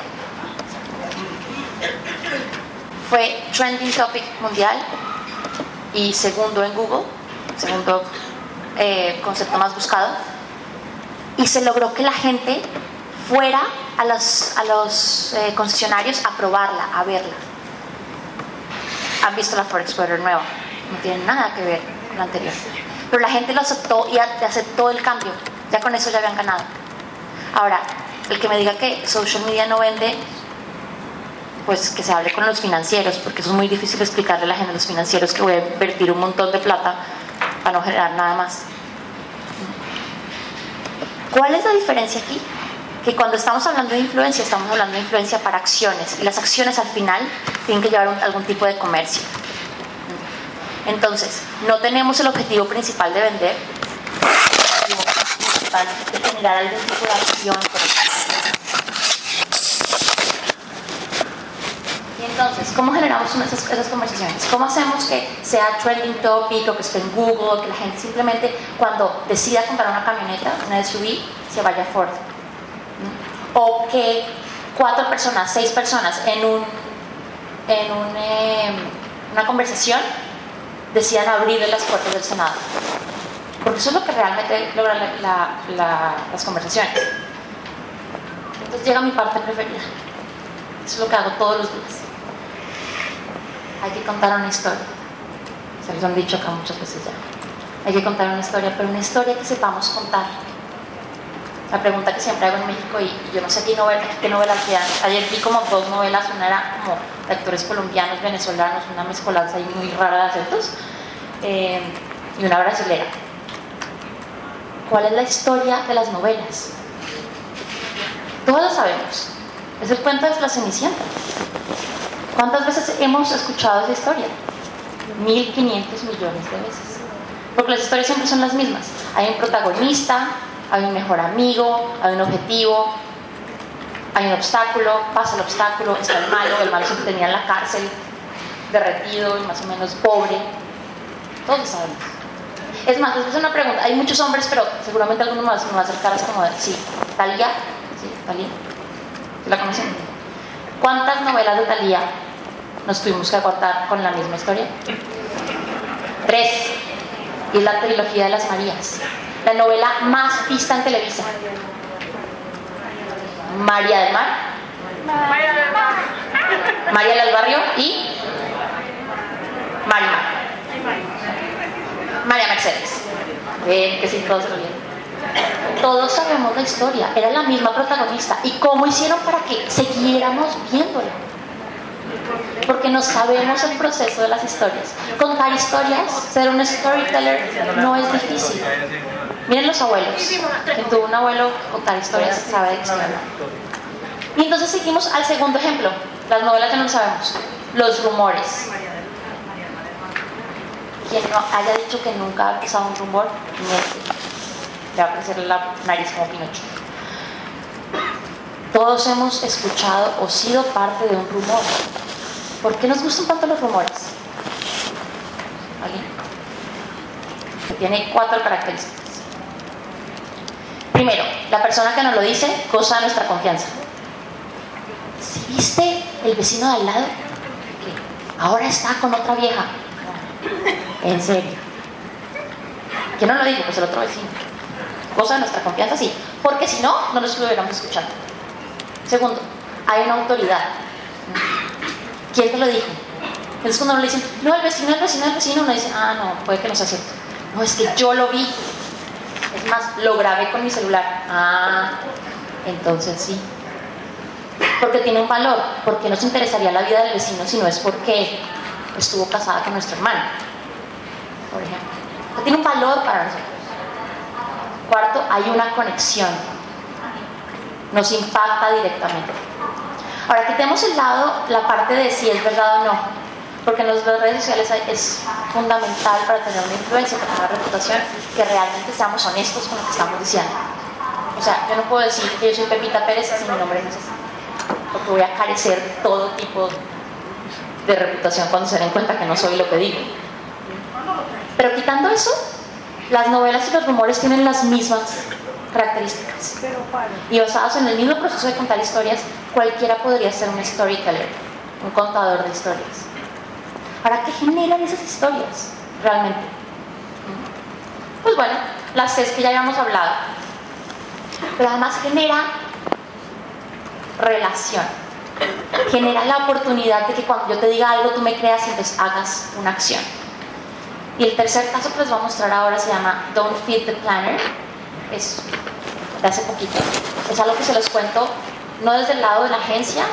Fue trending topic mundial y segundo en Google segundo eh, concepto más buscado, y se logró que la gente fuera a los, a los eh, concesionarios a probarla, a verla. Han visto la Ford Explorer nueva, no tiene nada que ver con la anterior. Pero la gente lo aceptó y aceptó el cambio, ya con eso ya habían ganado. Ahora, el que me diga que social media no vende, pues que se hable con los financieros, porque eso es muy difícil explicarle a la gente los financieros que voy a invertir un montón de plata para no generar nada más. ¿Cuál es la diferencia aquí? Que cuando estamos hablando de influencia, estamos hablando de influencia para acciones y las acciones al final tienen que llevar algún tipo de comercio. Entonces, no tenemos el objetivo principal de vender, el objetivo principal de generar algún tipo de acción. Entonces, ¿cómo generamos esas, esas, conversaciones? ¿Cómo hacemos que sea trending topic o que esté en Google, que la gente simplemente cuando decida comprar una camioneta, una SUV, se vaya a Ford? ¿Mm? O que cuatro personas, seis personas en, un, en un, eh, una conversación decidan abrirle las puertas del Senado. Porque eso es lo que realmente logra la, la, las conversaciones. Entonces llega mi parte preferida. Eso es lo que hago todos los días hay que contar una historia. Se los han dicho acá muchas veces ya. Hay que contar una historia, pero una historia que sepamos contar. La pregunta que siempre hago en México, y yo no sé qué, novela, qué novelas vean. Ayer vi como dos novelas, una era como de actores colombianos, venezolanos, una mezcolanza ahí muy rara de acentos, eh, y una brasilera. ¿Cuál es la historia de las novelas? Todos lo sabemos. Es el cuento de la Cenicienta. ¿Cuántas veces hemos escuchado esa historia? 1.500 millones de veces. Porque las historias siempre son las mismas. Hay un protagonista, hay un mejor amigo, hay un objetivo, hay un obstáculo, pasa el obstáculo, está el malo, el malo siempre tenía en la cárcel, derretido y más o menos pobre. Todos sabemos. Es más, les hacer una pregunta. Hay muchos hombres, pero seguramente alguno me va a hacer caras como de, sí, Talía, sí, Talía. ¿La conocen? ¿Cuántas novelas de Talía nos tuvimos que acortar con la misma historia? Tres. Y es la trilogía de las Marías. La novela más vista en Televisa. María del Mar. María del Mar. María del Barrio y Marimar. María Mercedes. Ven, que sí, todos lo vieron. Todos sabemos la historia, era la misma protagonista. ¿Y cómo hicieron para que siguiéramos viéndola? Porque no sabemos el proceso de las historias. Contar historias, ser un storyteller, no es difícil. Miren los abuelos. Quien tuvo un abuelo contar historias sabe de. Y entonces seguimos al segundo ejemplo. Las novelas que no sabemos. Los rumores. Quien no haya dicho que nunca ha pisado un rumor. Le va a crecer la nariz como Pinocho. Todos hemos escuchado o sido parte de un rumor. ¿Por qué nos gustan tanto los rumores? ¿Alguien? Que tiene cuatro características. Primero, la persona que nos lo dice goza de nuestra confianza. Si viste el vecino de al lado, que ahora está con otra vieja. En serio. ¿Quién no lo dijo? Pues el otro vecino. Goza de nuestra confianza, sí. Porque si no, no nos hubiéramos escuchado. Segundo, hay una autoridad. ¿Quién te lo dijo? Entonces cuando uno le dicen, no, el vecino, el vecino, el vecino, uno dice, ah, no, puede que no sea cierto. No, es que yo lo vi. Es más, lo grabé con mi celular. Ah, entonces sí. Porque tiene un valor, porque nos interesaría la vida del vecino si no es porque estuvo casada con nuestro hermano, por ejemplo. tiene un valor para nosotros. Cuarto, hay una conexión. Nos impacta directamente. Ahora, quitemos el lado la parte de si es verdad o no, porque en las redes sociales es fundamental para tener una influencia, para tener una reputación, que realmente seamos honestos con lo que estamos diciendo. O sea, yo no puedo decir que yo soy Pepita Pérez si mi nombre no es así, porque voy a carecer todo tipo de reputación cuando se den cuenta que no soy lo que digo. Pero quitando eso, las novelas y los rumores tienen las mismas características. Y basados en el mismo proceso de contar historias, cualquiera podría ser un storyteller, un contador de historias. ¿Para qué generan esas historias realmente? Pues bueno, las tres que ya habíamos hablado. Pero además genera relación. Genera la oportunidad de que cuando yo te diga algo tú me creas y entonces hagas una acción. Y el tercer caso que les voy a mostrar ahora se llama Don't Feed the Planner. Es de hace poquito. Es algo que se los cuento no desde el lado de la agencia,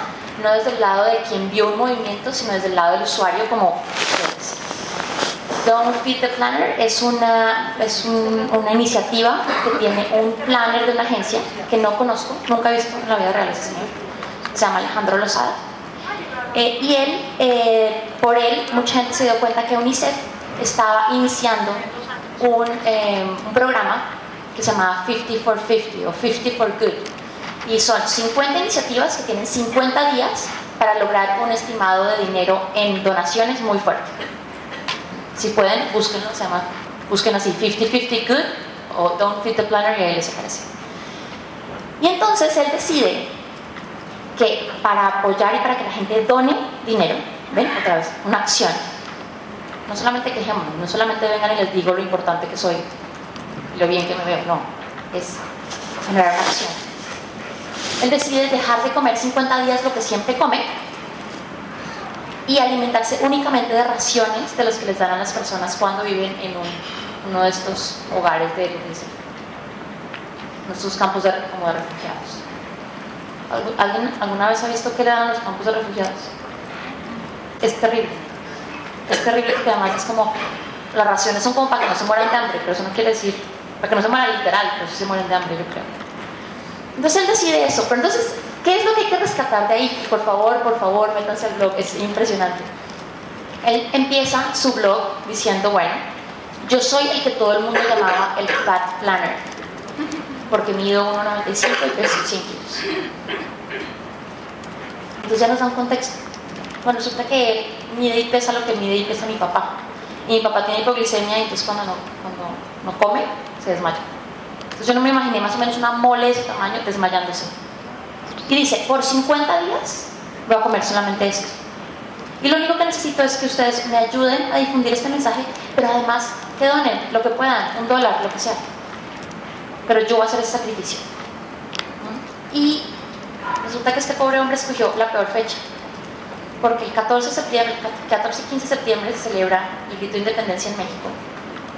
no desde el lado de quien vio un movimiento, sino desde el lado del usuario como ustedes. Don't Feed the Planner es una, es una iniciativa que tiene un planner de una agencia que no conozco, nunca he visto en la vida real ese señor. Se llama Alejandro Lozada. Eh, y él, eh, por él, mucha gente se dio cuenta que UNICEF estaba iniciando un, eh, un programa que se llamaba 50 for 50 o 50 for Good. Y son 50 iniciativas que tienen 50 días para lograr un estimado de dinero en donaciones muy fuerte. Si pueden, búsquenlo, se llama, busquen así 50-50 Good o Don't Fit the Planner y ahí les aparece. Y entonces él decide que para apoyar y para que la gente done dinero, ven otra vez, una acción. No solamente quejemos, no solamente vengan y les digo lo importante que soy, lo bien que me veo, no, es generar una. Él decide dejar de comer 50 días lo que siempre come y alimentarse únicamente de raciones de los que les dan a las personas cuando viven en uno de estos hogares de nuestros campos de, como de refugiados. ¿Alguien alguna vez ha visto qué le dan los campos de refugiados? Es terrible. Es terrible porque además es como las raciones son como para que no se mueran de hambre, pero eso no quiere decir para que no se mueran literal, pero se mueren de hambre, yo creo. Entonces él decide eso, pero entonces, ¿qué es lo que hay que rescatar de ahí? Por favor, por favor, métanse al blog, es impresionante. Él empieza su blog diciendo, bueno, yo soy el que todo el mundo llamaba el Fat Planner, porque mido 1,95 y peso 100 kilos. Entonces ya nos da un contexto. Bueno, resulta que él mide y pesa lo que mide y pesa mi papá. Y mi papá tiene hipoglicemia y entonces cuando no, cuando no come, se. Entonces yo no me imaginé más o menos una mole de ese tamaño desmayándose. Y dice, por 50 días voy a comer solamente esto. Y lo único que necesito es que ustedes me ayuden a difundir este mensaje, pero además que donen lo que puedan, un dólar, lo que sea. Pero yo voy a hacer ese sacrificio. Y resulta que este pobre hombre escogió la peor fecha. Porque el 14 de septiembre, 14 y 15 de septiembre se celebra el grito de independencia en México,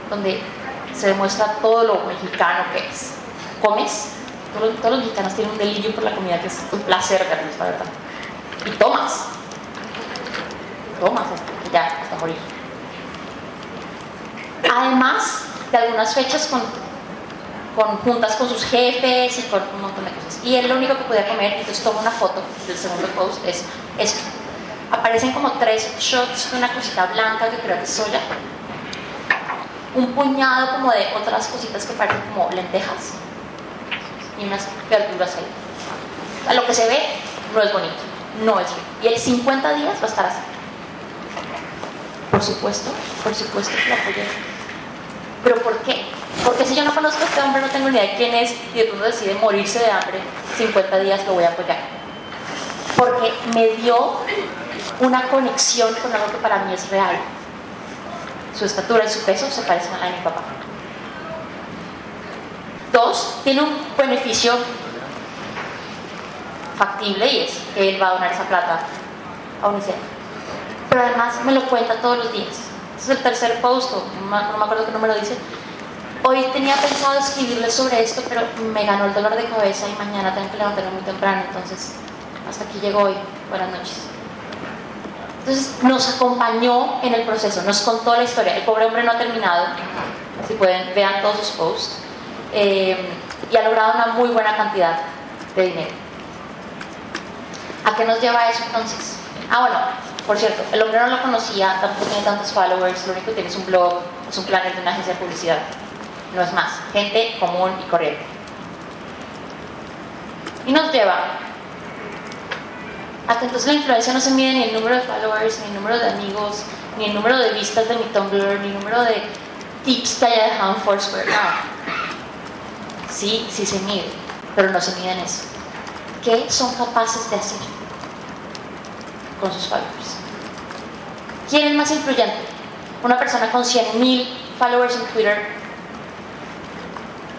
donde se demuestra todo lo mexicano que es. Comes, todos, todos los mexicanos tienen un delirio por la comida que es un placer verlos, la verdad. Y tomas. tomas, ya hasta morir. Además de algunas fechas con, con juntas con sus jefes y con un montón de cosas. Y él lo único que podía comer, entonces toma una foto del segundo post, es esto. Aparecen como tres shots de una cosita blanca que creo que es soya. Un puñado como de otras cositas que parecen como lentejas. Y unas verduras ahí. Sea, lo que se ve no es bonito, no es bien. Y el 50 días va a estar así. Por supuesto, por supuesto que lo apoyé. ¿Pero por qué? Porque si yo no conozco a este hombre, no tengo ni idea de quién es y de pronto decide morirse de hambre, 50 días lo voy a apoyar. Porque me dio una conexión con algo que para mí es real. Su estatura y su peso se parecen a mi papá. Dos, tiene un beneficio factible y es que él va a donar esa plata a UNICEF. Pero además me lo cuenta todos los días. Este es el tercer post, no me acuerdo qué número dice. Hoy tenía pensado escribirle sobre esto, pero me ganó el dolor de cabeza y mañana tengo que levantarme muy temprano, entonces hasta aquí llegó hoy. Buenas noches. Entonces nos acompañó en el proceso, nos contó la historia. El pobre hombre no ha terminado, si pueden, vean todos sus posts. Eh, y ha logrado una muy buena cantidad de dinero. ¿A qué nos lleva eso entonces? Ah, bueno, por cierto, el hombre no lo conocía, tampoco tiene tantos followers, lo único que tiene es un blog, es un planner de una agencia de publicidad. No es más, gente común y corriente. Y nos lleva a que entonces la influencia no se mide ni el número de followers, ni el número de amigos, ni el número de vistas de mi Tumblr, ni el número de tips que haya dejado en Foursquare. No. Sí, sí se mide, pero no se mide en eso. ¿Qué son capaces de hacer con sus followers? ¿Quién es más influyente? Una persona con 100.000 followers en Twitter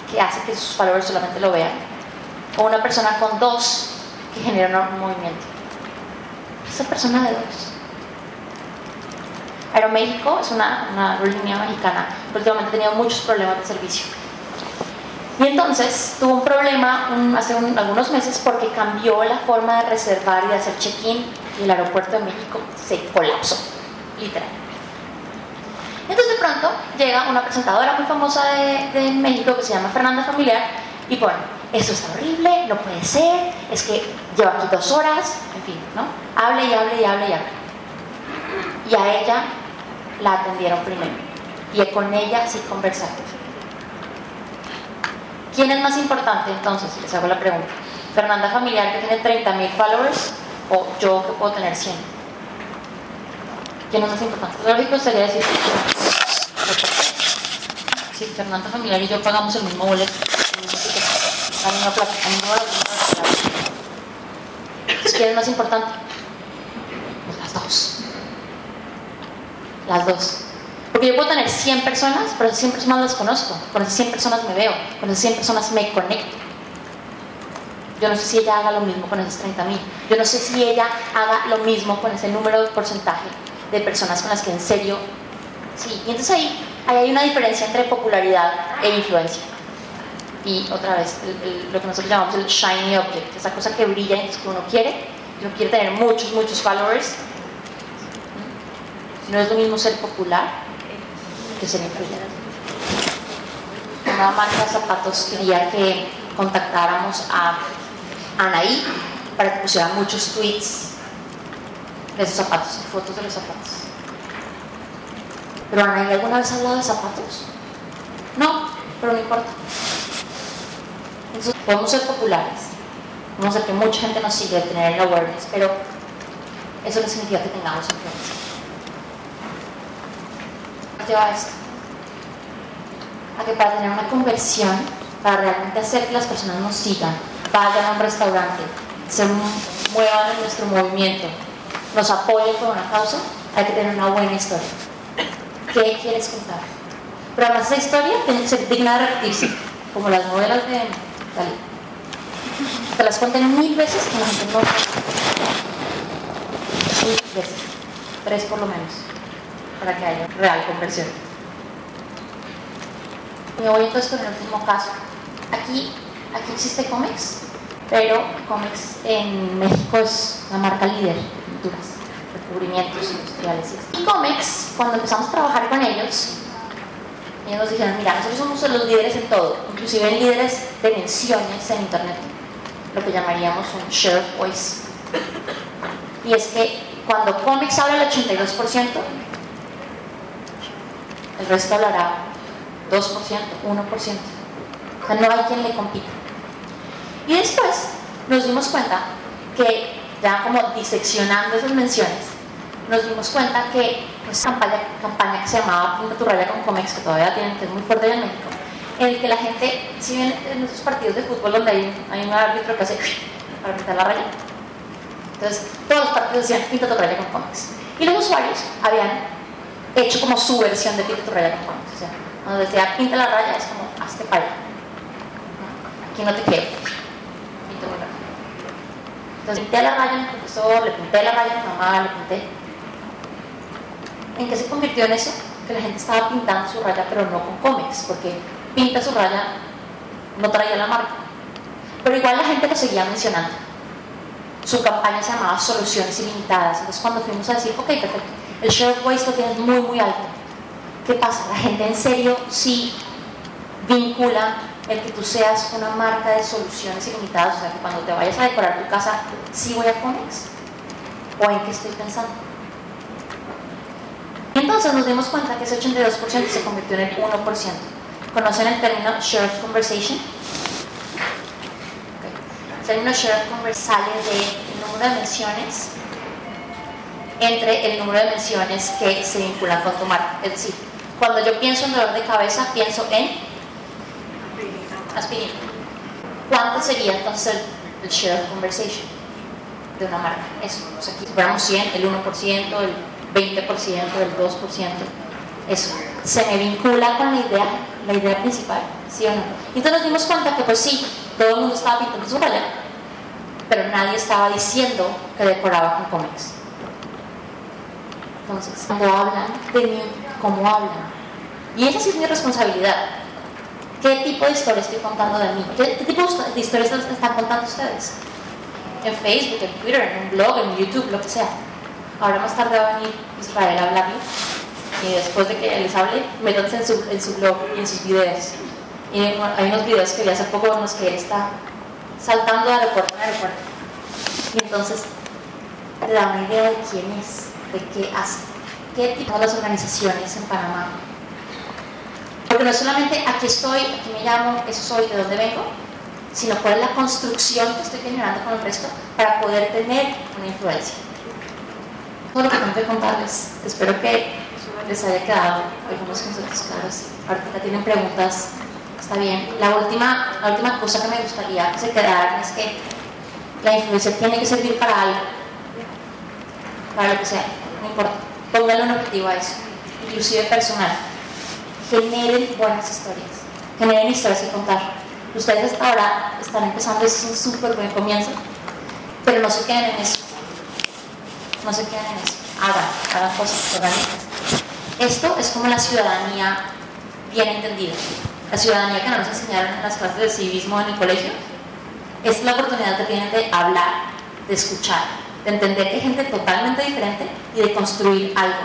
que hace que sus followers solamente lo vean. O una persona con dos que genera un movimiento. Esa persona de dos. Aeroméxico es una, una aerolínea mexicana que últimamente ha tenido muchos problemas de servicio. Y entonces tuvo un problema un, hace un, algunos meses porque cambió la forma de reservar y de hacer check-in y el aeropuerto de México se colapsó, literal. Entonces de pronto llega una presentadora muy famosa de, de México que se llama Fernanda Familiar y pone, esto está horrible, no puede ser, es que lleva aquí dos horas, en fin, ¿no? Hable y hable y hable y hable. Y a ella la atendieron primero y con ella sí conversaron. ¿Quién es más importante entonces? Les hago la pregunta. Fernanda Familiar que tiene 30.000 followers o yo que puedo tener 100. ¿Quién es más importante? Lógico sería decir si Fernanda Familiar y yo pagamos el mismo boleto, la misma plata, la misma Entonces, ¿quién es más importante? Pues las dos. Las dos. Porque yo puedo tener 100 personas, pero esas 100 personas las conozco, con esas 100 personas me veo, con esas 100 personas me conecto. Yo no sé si ella haga lo mismo con esas 30 mil. Yo no sé si ella haga lo mismo con ese número de porcentaje de personas con las que en serio... Sí, y entonces ahí, ahí hay una diferencia entre popularidad e influencia. Y otra vez, el, el, lo que nosotros llamamos el shiny object, esa cosa que brilla y que uno quiere, uno quiere tener muchos, muchos followers. No es lo mismo ser popular que ser influyente. Una marca de zapatos quería que contactáramos a Anaí para que pusiera muchos tweets de esos zapatos, fotos de los zapatos. ¿Pero Anaí alguna vez ha hablado de zapatos? No, pero no importa. Entonces, podemos ser populares, podemos hacer que mucha gente nos siga, tener el awareness, pero eso no significa que tengamos influencia. Lleva a esto, a que para tener una conversión, para realmente hacer que las personas nos sigan, vayan a un restaurante, se muevan en nuestro movimiento, nos apoyen con una causa, hay que tener una buena historia. ¿Qué quieres contar? Pero además esa historia tiene que ser digna de repetirse, como las novelas de Dalí. Te las cuenten mil veces y no Mil veces. Tres por lo menos, para que haya real conversión. Me voy entonces con el último caso. Aquí, aquí existe Comex, pero Comex en México es la marca líder de pinturas. cubrimientos industriales. Y Comex, cuando empezamos a trabajar con ellos, ellos nos dijeron, mira, nosotros somos los líderes en todo, inclusive en líderes de menciones en Internet, lo que llamaríamos un share voice. Y es que cuando Comics habla el 82%, el resto hablará 2%, 1%. O sea, no hay quien le compita. Y después nos dimos cuenta que, ya como diseccionando esas menciones, nos dimos cuenta que pues campaña, campaña que se llamaba Pinta tu raya con Comex, que todavía tienen, que es muy fuerte en México, en el que la gente, si ven en esos partidos de fútbol donde hay, un árbitro que hace para pintar la raya, entonces todos los partidos decían Pinta tu raya con Comex. Y los usuarios habían hecho como su versión de Pinta tu raya con Comex. O sea, cuando decía pinta la raya es como hazte para allá. Aquí no te quedo. Pinta mi raya. Entonces pinté la raya a mi profesor, le pinté la raya a mi mamá, le pinté. ¿En qué se convirtió en eso? Que la gente estaba pintando su raya, pero no con cómics, porque pinta su raya no traía la marca. Pero igual la gente lo seguía mencionando. Su campaña se llamaba Soluciones Ilimitadas. Entonces, cuando fuimos a decir, ok, perfecto, el share of voice lo tienes muy, muy alto. ¿Qué pasa? La gente en serio sí vincula el que tú seas una marca de soluciones ilimitadas, o sea, que cuando te vayas a decorar tu casa, sí voy a Comex. ¿O en qué estoy pensando? Y entonces nos dimos cuenta que ese 82% se convirtió en el 1%. ¿Conocen el término share of conversation? Okay. El término share of conversation sale del número de menciones entre el número de menciones que se vinculan con tu marca. Es decir, cuando yo pienso en dolor de cabeza, pienso en aspirina. ¿Cuánto sería entonces el, el share of conversation de una marca? Eso, o aquí si fuéramos 100, el 1%, el 20%, el 2%, eso. ¿Se me vincula con la idea, la idea principal? ¿Sí o no? Y entonces nos dimos cuenta que pues sí, todo el mundo estaba pintando su raya, pero nadie estaba diciendo que decoraba con cómics. Entonces, cuando hablan de mí, ¿cómo hablan? Y esa sí es mi responsabilidad. ¿Qué tipo de historia estoy contando de mí? ¿Qué, qué tipo de historias están contando ustedes? En Facebook, en Twitter, en un blog, en YouTube, lo que sea. Ahora más tarde va a venir Israel a hablarles y después de que les hable, métanse en su, en su blog y en sus videos. Y hay unos videos que vi hace poco en los que él está saltando de aeropuerto en aeropuerto. Y entonces te da una idea de quién es, de qué hace, qué tipo de las organizaciones en Panamá. Porque no es solamente aquí estoy, aquí me llamo, eso soy, de dónde vengo, sino cuál es la construcción que estoy generando con el resto para poder tener una influencia. Todo lo que tengo que contarles. Espero que les haya quedado algunos conceptos claros. Ahorita tienen preguntas, está bien. La última, la última cosa que me gustaría que se quedaran es que la influencia tiene que servir para algo, para lo que sea, no importa. Pónganle un objetivo a eso, inclusive personal. Generen buenas historias, generen historias que contar. Ustedes hasta ahora están empezando, es un súper buen comienzo, pero no se queden en eso. No se queden en eso. Hagan, hagan cosas orgánicas. Esto es como la ciudadanía bien entendida. La ciudadanía que nos enseñaron en las clases de civismo en el colegio es la oportunidad que tienen de hablar, de escuchar, de entender que hay gente totalmente diferente y de construir algo.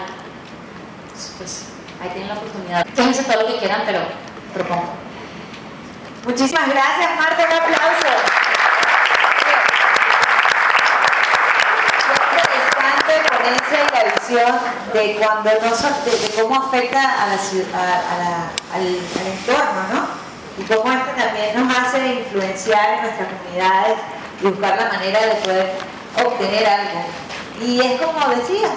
Pues ahí tienen la oportunidad. Quéjense todo lo que quieran, pero propongo. Muchísimas gracias, Marta. Un aplauso. Y la visión de cuando de, cómo afecta a la, a, al, entorno, ¿no? Y cómo esto también nos hace influenciar en nuestras comunidades y buscar la manera de poder obtener algo. Y es como decías,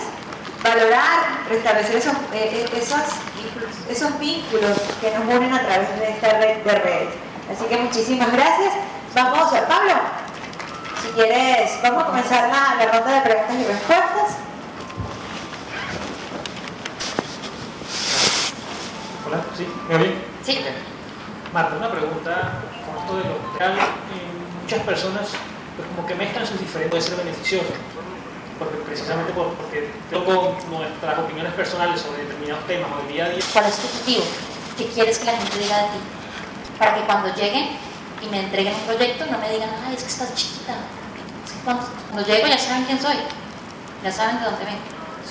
valorar, restablecer esos, eh, esos, esos vínculos que nos unen a través de esta red de redes. Así que muchísimas gracias. Vamos a Pablo. Si quieres, vamos a comenzar la, la ronda de preguntas y respuestas. Hola, ¿sí? ¿Me oyen? Sí. Marta, una pregunta con esto de lo real. muchas personas pues como que mezclan sus diferentes, puede ser beneficioso, porque, precisamente por, porque toco nuestras opiniones personales sobre determinados temas o el día a día. ¿Cuál es tu objetivo? ¿Qué quieres que la gente diga de ti? Para que cuando lleguen y me entreguen un proyecto no me digan, ay, es que estás chiquita. Es que cuando, cuando llego ya saben quién soy, ya saben de dónde vengo.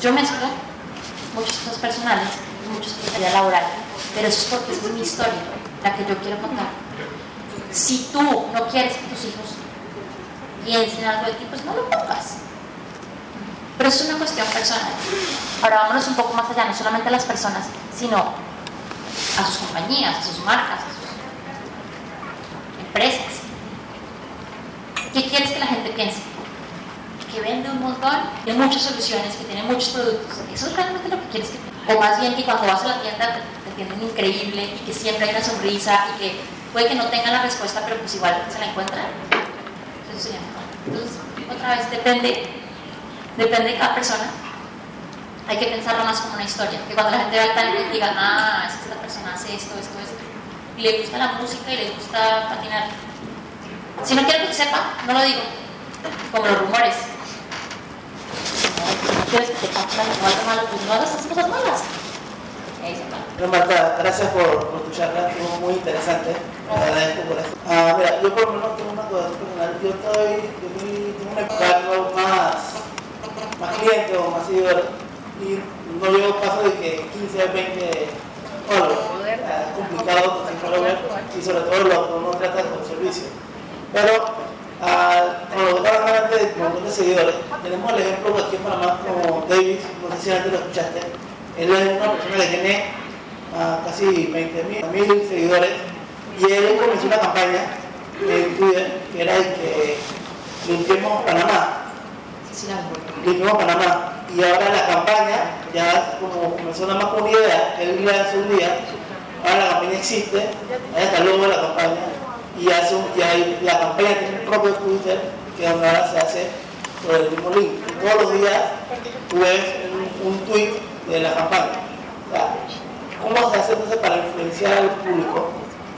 Yo mezclo muchas cosas personales y muchas cosas de vida laboral, pero eso es porque es mi historia, la que yo quiero contar. Si tú no quieres que tus hijos piensen algo de ti, pues no lo pongas. Pero es una cuestión personal. Ahora vámonos un poco más allá, no solamente a las personas, sino a sus compañías, a sus marcas, a sus empresas. ¿Qué quieres que la gente piense? Que vende un montón, que muchas soluciones, que tiene muchos productos. Eso es realmente lo que quieres que piense. O más bien que cuando vas a la tienda te, te increíble y que siempre hay una sonrisa y que puede que no tengan la respuesta, pero pues igual se la encuentran. Entonces, otra vez, depende, depende de cada persona. Hay que pensarlo más como una historia. Que cuando la gente vea el talento diga, ah, es que esta persona hace esto, esto, esto. Y le gusta la música y le gusta patinar. Si no quiero que sepa, no lo digo. Como los rumores. No quieres que te captan o algo malo, pues no hagas esas cosas malas. Bueno, Marta, gracias por, por tu charla, estuvo muy interesante. Te agradezco por eso. Ah, mira, yo por lo menos tengo una cosa personal. Yo estoy, yo tengo un mercado más, más clientes o más seguidores y no llevo paso de que 15 a 20 followers. Ah, Es complicado followers y sobre todo lo uno trata con servicio. Pero con lo que estaba hablando de un montón de seguidores, tenemos el ejemplo aquí en Panamá como Davis, no sé si antes lo escuchaste. Él es una persona que tiene ah, casi 20 mil seguidores y él comenzó una campaña en Twitter que era el que limpiemos Panamá. Limpiemos Panamá. Y ahora la campaña, ya como comenzó nada más con idea, él la hace un día, ahora la campaña existe, ahí está de la campaña, y, hace un- y hay- la campaña tiene un propio Twitter que ahora se hace sobre el mismo link. Y todos los días tú ves un, un tweet de la campaña. O sea, ¿Cómo se hace entonces para influenciar al público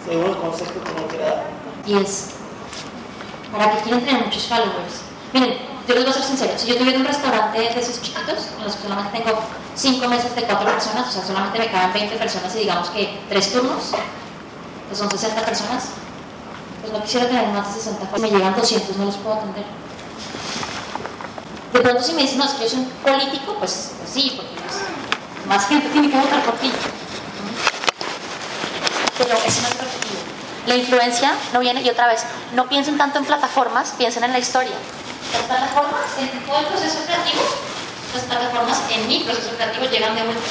según el concepto que uno quiera dar? 10. Para que quieren tener muchos followers. Miren, yo les voy a ser sincero. Si yo tuviera un restaurante de esos chiquitos, en los que solamente tengo 5 mesas de 4 personas, o sea, solamente me caben 20 personas y digamos que 3 turnos, que son 60 personas, pues no quisiera tener más de 60 followers. Me llegan 200, no los puedo atender. De pronto si me dicen, no, es que yo soy un político, pues, pues sí, porque pues, más gente tiene que votar por ti. Pero eso no es objetivo. La influencia no viene, y otra vez, no piensen tanto en plataformas, piensen en la historia. Las plataformas, en todo el proceso creativo, las plataformas en mi proceso creativo llegan de último.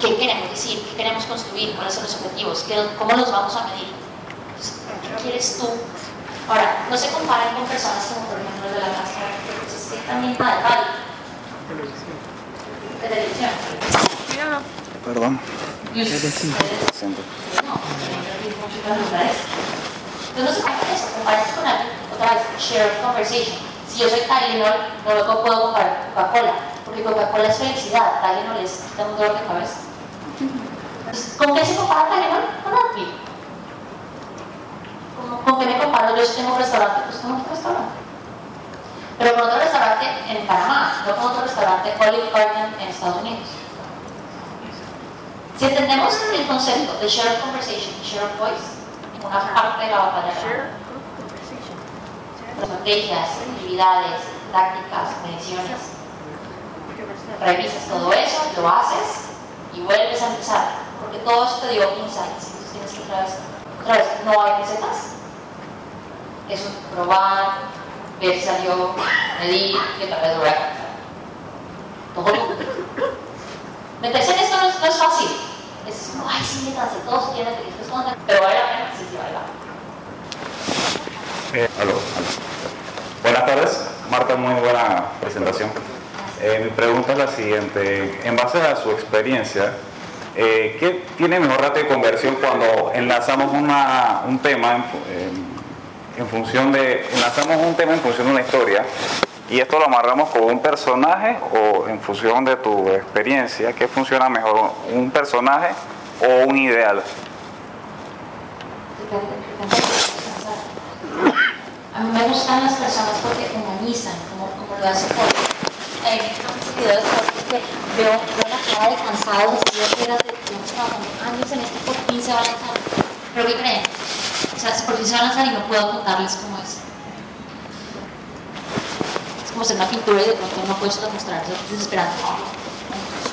¿Qué queremos decir? ¿Qué queremos construir? ¿Cuáles son los objetivos? ¿Qué- ¿Cómo los vamos a medir? Entonces, ¿Qué quieres tú? Ahora, no se comparen con personas como por ejemplo de la casa, pues, es que también de tal. De televisión. Perdón. Siento. no, no se compara eso, compares con alguien, otra vez, share conversation. Si yo soy Tylenol, no lo puedo comparar con Coca-Cola, porque Coca-Cola es felicidad, Tylenol es da un dolor de cabeza. Entonces, ¿Con qué se compara Tylenol? Con Advil. ¿Con, ¿Con qué me comparo? Yo tengo un restaurante, pues tengo otro restaurante. Pero con otro restaurante en Panamá, no con otro restaurante Olive Garden en Estados Unidos. Si entendemos el concepto de shared conversation y shared voice, una parte de la batalla. Estrategias, actividades, tácticas, mediciones. Revisas todo eso, lo haces y vuelves a empezar. Porque todo eso te dio insights. Entonces tienes que otra vez, otra vez, no hay recetas. Eso, probar, ver si salió, medir y otra vez volver a. Todo. Meterse en esto no es, no es fácil. Es como, ay, sí, todos quieren que respondan. Pero vale la pena, sí, sí, vale la pena. Eh, aló. Buenas tardes, Marta, muy buena presentación. Eh, mi pregunta es la siguiente. En base a su experiencia, eh, ¿qué tiene mejor ratio de conversión cuando enlazamos un tema en, fu- en- en función de enlazamos un tema en función de una historia y esto lo amarramos con un personaje o en función de tu experiencia, ¿qué funciona mejor, un personaje o un ideal? A mí me gustan las personas porque humanizan, como, lo hace Paul. Eh, videos porque veo, veo la cara de cansado, vestido que era de tiempo trabajando años en esto, por fin se va a lanzar. ¿Pero qué creen? O sea, por fin se va a lanzar y no puedo contarles cómo es. Es como hacer una pintura y de pronto no puedes es desesperante.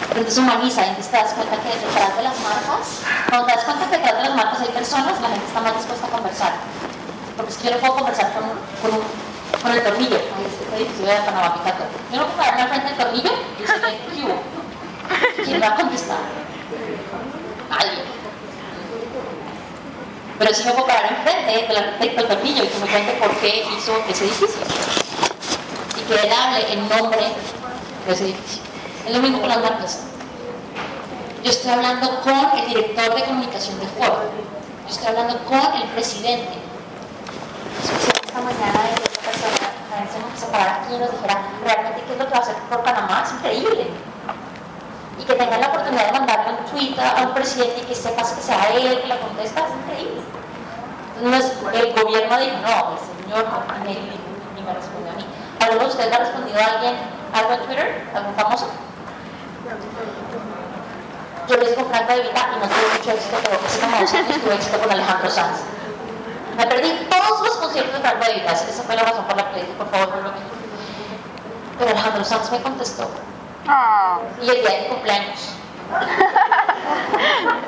Pero entonces humaniza, y entonces te das cuenta que detrás de las marcas, cuando te das cuenta que detrás de las marcas hay personas, la gente está más dispuesta a conversar. Porque es que yo no puedo conversar con, con, un, con el tornillo. Este edificio de Panamá Picato. Yo puedo pararme al frente del tornillo y ¿qué hubo? ¿Quién va a contestar? Nadie. Pero si me puedo parar enfrente del arquitecto del tornillo y que me cuente por qué hizo ese edificio. Y que él hable en nombre de ese edificio. Es lo mismo con las marcas. Yo estoy hablando con el director de comunicación de Ford. Yo estoy hablando con el presidente. Esta mañana de esta persona, separar aquí y nos dijera realmente qué es lo que va a hacer por Panamá, es increíble. Y que tengan la oportunidad de mandarle un tweet a un presidente y que sepas que sea él que la contesta, es increíble. Entonces, el gobierno dijo, no, el señor ni me respondió a mí. ¿Alguno de ustedes le ha respondido a alguien algo en Twitter? ¿Algún famoso? Yo hice con Franco de Vita y no tuve mucho éxito, pero hace como dos años tuve éxito con Alejandro Sanz. Me perdí todos los conciertos de Franco de Vita, esa fue la razón por la que le dije, por favor, vuelvo Pero Alejandro Sanz me contestó. Y el día de mi cumpleaños.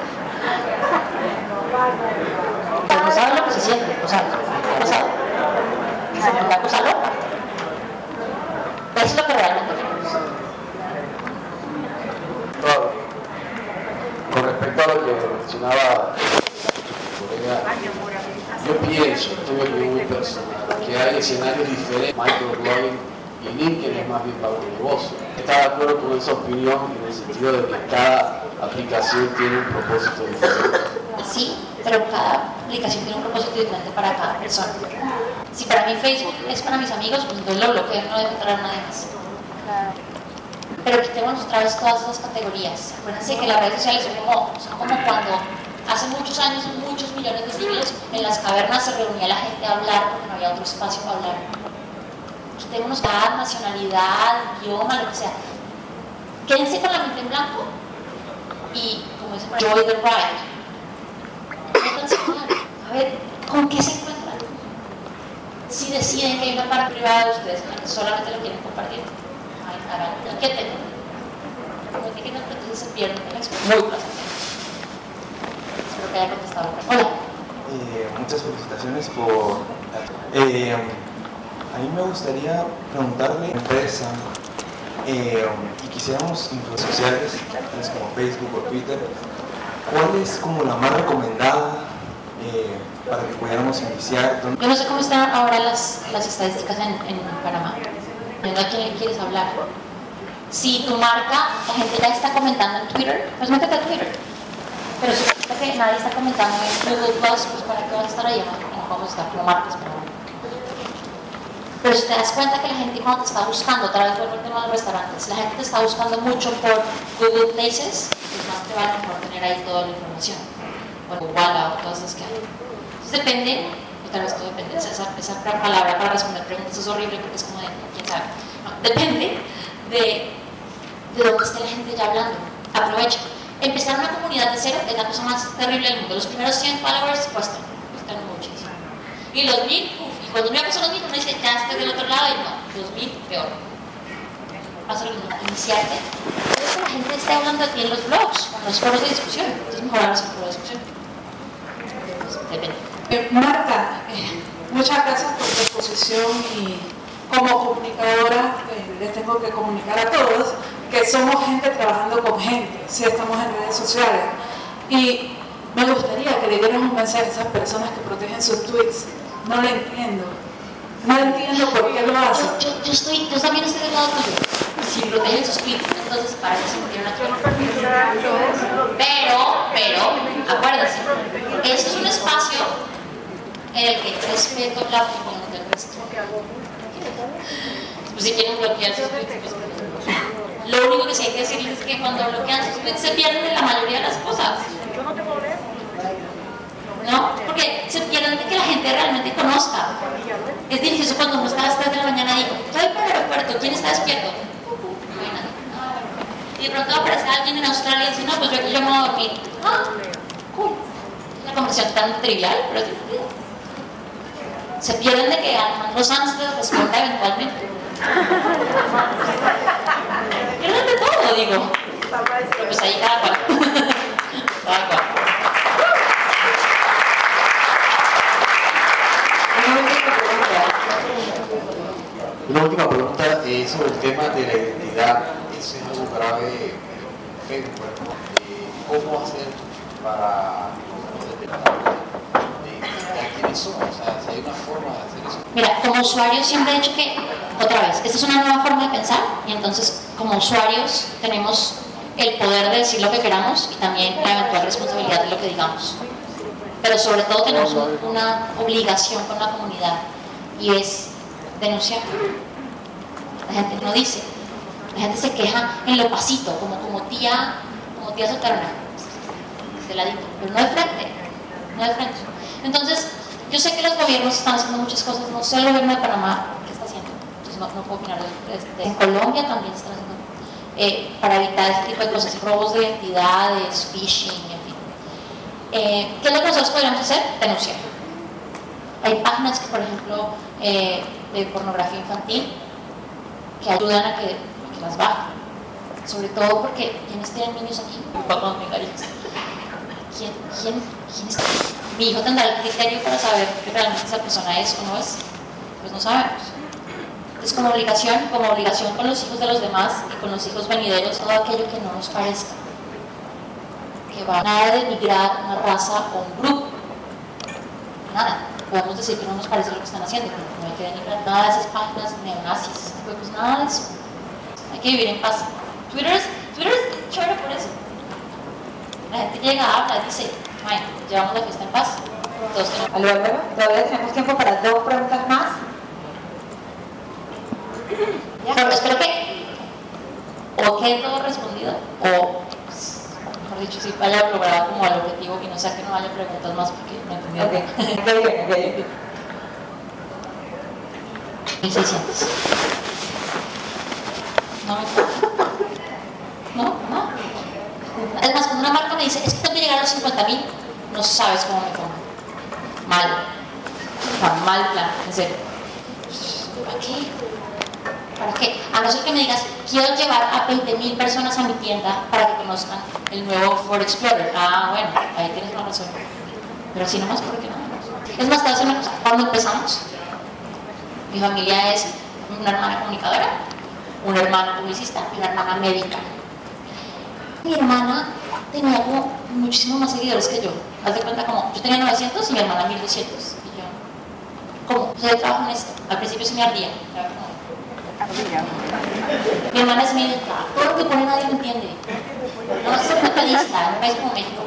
Pues no saben lo que se siente, o sea, no saben. Es una cosa loca. Es lo que realmente queremos. Claro. Con respecto a lo que mencionaba yo pienso, opinión muy personal, que hay escenarios diferentes, microblogging y LinkedIn es más bien para un negocio. Está de acuerdo con esa opinión en el sentido de que cada aplicación tiene un propósito diferente. Sí, pero cada aplicación tiene un propósito diferente para cada persona. Si para mí Facebook es para mis amigos, pues entonces lo bloqueo, no debe entrar a nadie más. Pero quitemos otra vez todas esas categorías. Acuérdense que las redes sociales son como, son como cuando hace muchos años, muchos millones de siglos, en las cavernas se reunía la gente a hablar porque no había otro espacio para hablar. Quitémonos cada nacionalidad, idioma, lo que sea. Quédense con la mente en blanco y, como dice, enjoy the ride. A ver, ¿con qué se encuentran? Si deciden que hay una parte privada de ustedes solamente lo quieren compartir, hagan ¿qué tengo? Como que no, entonces se pierden. Muy. Que haya contestado. Hola. Eh, muchas felicitaciones por... Eh, a mí me gustaría preguntarle a la empresa eh, y quisiéramos en redes sociales, tales como Facebook o Twitter, ¿cuál es como la más recomendada eh, para que pudiéramos iniciar? Yo no sé cómo están ahora las, las estadísticas en, en Panamá. ¿A quién le quieres hablar? Si tu marca, la gente ya está comentando en Twitter, pues métete a Twitter. Pero si que nadie está comentando en Google Plus, pues para qué vas a estar ahí, no, vamos a estar como marcas, pero pero si te das cuenta que la gente cuando te está buscando, otra vez vuelvo al tema de los restaurantes, la gente te está buscando mucho por Google Places, pues más te vale mejor tener ahí toda la información. O Walla o todas esas que hay. Entonces depende, otra vez todo depende, esa, esa palabra para responder preguntas es horrible porque es como de, quién sabe. No, depende de, de dónde esté la gente ya hablando. Aprovecha. Empezar una comunidad de cero es la cosa más terrible del mundo. Los primeros 100 followers cuestan, cuestan muchísimo. Y los mil, y cuando uno pasa los mil, uno dice, ya estoy del otro lado, y no, los mil, peor. Pasa lo mismo, iniciarte. Entonces la gente esté hablando ti en los blogs, en los foros de discusión. Entonces en foros de discusión. Depende. Eh, Marta, eh, muchas gracias por tu exposición y como comunicadora eh, les tengo que comunicar a todos que somos gente trabajando con gente, si estamos en redes sociales. Y me gustaría que le dieran un mensaje a esas personas que protegen sus tweets. No lo entiendo. No entiendo por qué lo hacen. Yo, yo, estoy, yo también estoy del lado tuyo. Si protegen sus tweets, entonces para qué se metieron a Pero, pero, acuérdense, esto es un espacio en el que respeto la opinión del resto. Pues si quieren bloquear sus tweets, pues lo único que sí hay que decirles es que cuando bloquean sus tweets se pierden la mayoría de las cosas. ¿No? Porque se pierden de que la gente realmente conozca. Es delicioso cuando uno está a las 3 de la mañana y estoy para el aeropuerto, ¿quién está despierto? No hay nadie. Y de pronto aparece alguien en Australia y dice, no, pues yo aquí yo me voy a dormir. Ah, cool. Una conversación tan trivial, pero es se pierden de que Alejandro Sanz les responda eventualmente. pierden de todo, digo. Pero pues ahí cada cual. cada cual. Una última pregunta es eh, sobre el tema de la identidad. Eso es algo grave en ¿Cómo hacer para somos? O sea, si hay una forma de hacer eso. Mira, como usuarios siempre he dicho que, otra vez, esta es una nueva forma de pensar y entonces como usuarios tenemos el poder de decir lo que queramos y también la eventual responsabilidad de lo que digamos. Pero sobre todo tenemos un- una obligación con la comunidad y es denunciar. La gente no dice, la gente se queja en lo pasito, como, como tía, como tía solterona, de ladito, pero no de frente, no de frente. Entonces, yo sé que los gobiernos están haciendo muchas cosas, no sé el gobierno de Panamá qué está haciendo, entonces no, no puedo opinar este, En Colombia también están haciendo eh, para evitar este tipo de cosas, robos de identidades, phishing, en fin. Eh, ¿Qué es lo que nosotros podríamos hacer? Denunciar. Hay páginas que, por ejemplo, eh, de pornografía infantil que ayudan a que, a que las bajen. Sobre todo porque quienes tienen niños aquí. ¿Quién, quién, quién es? Mi hijo tendrá el criterio para saber que realmente esa persona es o no es. Pues no sabemos. Entonces, como obligación, como obligación con los hijos de los demás y con los hijos venideros, todo aquello que no nos parezca. Que va nada de denigrar una raza o un grupo. Nada. Podemos decir que no nos parece lo que están haciendo, pero no hay que denigrar nada de esas páginas neonazis. Pues nada de eso. Hay que vivir en paz. Twitter es, Twitter es chévere por eso. La gente llega, habla, dice, bueno, llevamos la fiesta en paz. Todos tenemos... Todavía tenemos tiempo para dos preguntas más. Bueno, espero que o quede todo respondido o, pues, mejor dicho, si haya logrado como el objetivo y no sea que no haya preguntas más porque no entendí. Ok, ok, ok, ok. 1600. No me no. Es más, cuando una marca me dice, es que tengo que llegar a los 50 mil, no sabes cómo me pongo. Mal. Sea, mal plan. ¿Para qué? ¿Para qué? A no ser que me digas, quiero llevar a 20.000 personas a mi tienda para que conozcan el nuevo Ford Explorer. Ah, bueno, ahí tienes una razón. Pero así nomás, ¿por qué no? Es más, te voy. Cuando empezamos, mi familia es una hermana comunicadora, un hermano publicista y una hermana médica. Mi hermana tenía como muchísimos más seguidores que yo. Haz de cuenta como, yo tenía 900 y mi hermana 1200. Y yo, ¿cómo? Yo trabajo en esto. Al principio se me ardía. Mi hermana es médica, todo lo que pone nadie lo entiende. No es mentalista en un país como México.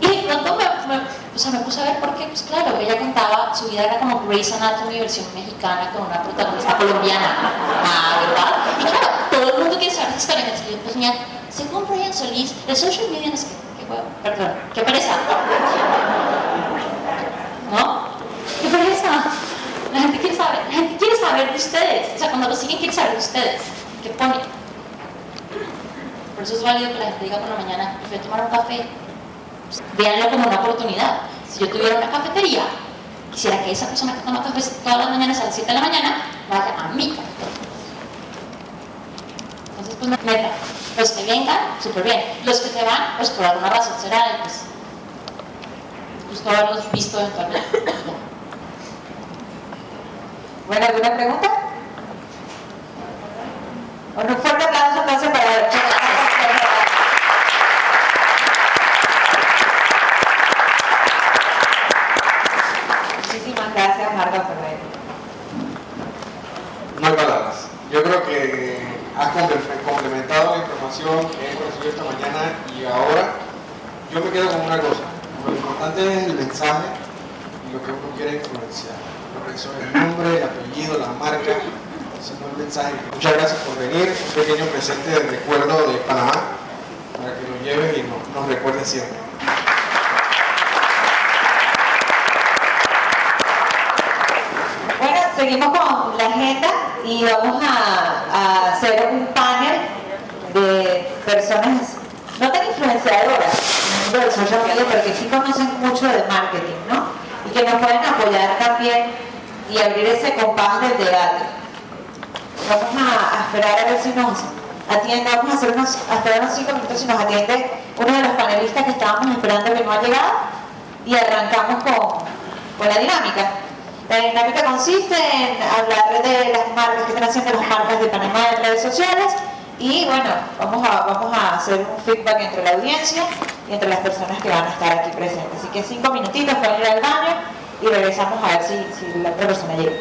Y de pronto me, o sea, me puse a ver por qué, pues claro, ella contaba, su vida era como Grey's Anatomy versión mexicana con una protagonista colombiana. Ah, ¿verdad? Y claro, todo el mundo quiere saber esa historia. Entonces yo, pues mira, según Brian Solís, de social media no es que, qué huevo, perdón, qué pereza. ¿No? ¿Qué pereza? La gente quiere saber, la gente quiere saber de ustedes. O sea, cuando lo siguen quiere saber de ustedes. ¿Qué ponen? Por eso es válido que la gente diga por la mañana, prefiero tomar un café. Pues, véanlo como una oportunidad. Si yo tuviera una cafetería, quisiera que esa persona que toma café todas las mañanas a las 7 de la mañana vaya a mi cafetería. Entonces, pues, neta, los que vengan, súper bien. Los que se van, pues por alguna razón será, pues, justo haberlos visto eventualmente. Bueno, ¿alguna pregunta? Un fuerte aplauso entonces para No hay palabras. Yo creo que has comple- complementado la información que hemos recibido esta mañana y ahora yo me quedo con una cosa. Lo importante es el mensaje y lo que uno quiere influenciar. Lo que el nombre, el apellido, la marca, sino el mensaje. Muchas gracias por venir. Un pequeño presente de recuerdo de Panamá para que lo lleves y nos, nos siempre. Bueno, seguimos con la agenda y vamos a, hacer un panel de personas no tan influenciadoras pero que sí conocen mucho de marketing, ¿no? Y que nos pueden apoyar también y abrir ese compás del debate. Vamos a, esperar a ver si nos atiende, vamos a, hacer unos, a esperar unos 5 minutos y nos atiende uno de los panelistas que estábamos esperando que no ha llegado y arrancamos con, con la dinámica. La dinámica consiste en hablar de las marcas que están haciendo las marcas de Panamá en redes sociales y bueno, vamos a, vamos a hacer un feedback entre la audiencia y entre las personas que van a estar aquí presentes. Así que cinco minutitos para ir al baño y regresamos a ver si, si la otra persona llega.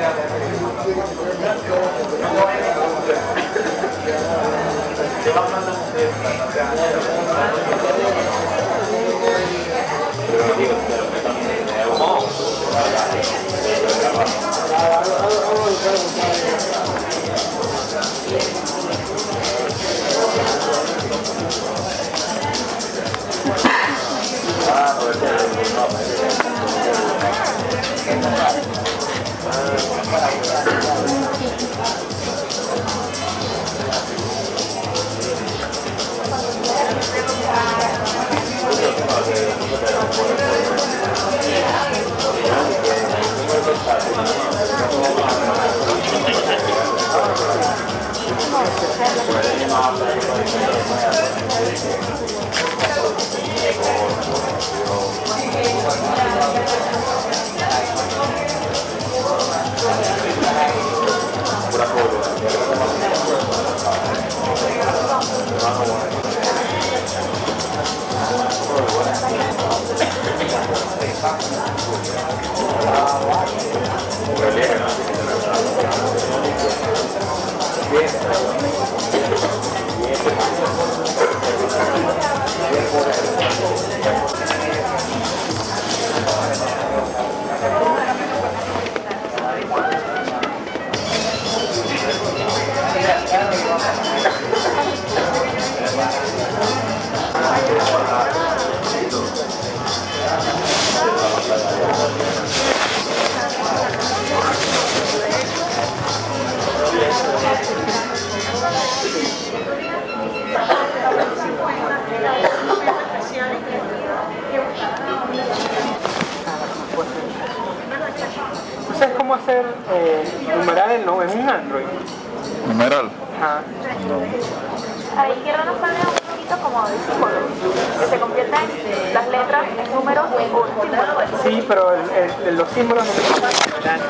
Gracias. Gracias. Gracias. Sabes cómo hacer eh, numeral no? Es un Android. ¿Numeral? Ajá. No. A la izquierda nos sale un poquito como de símbolo, que se convierten este, las letras en números. Sí, pero los símbolos no se.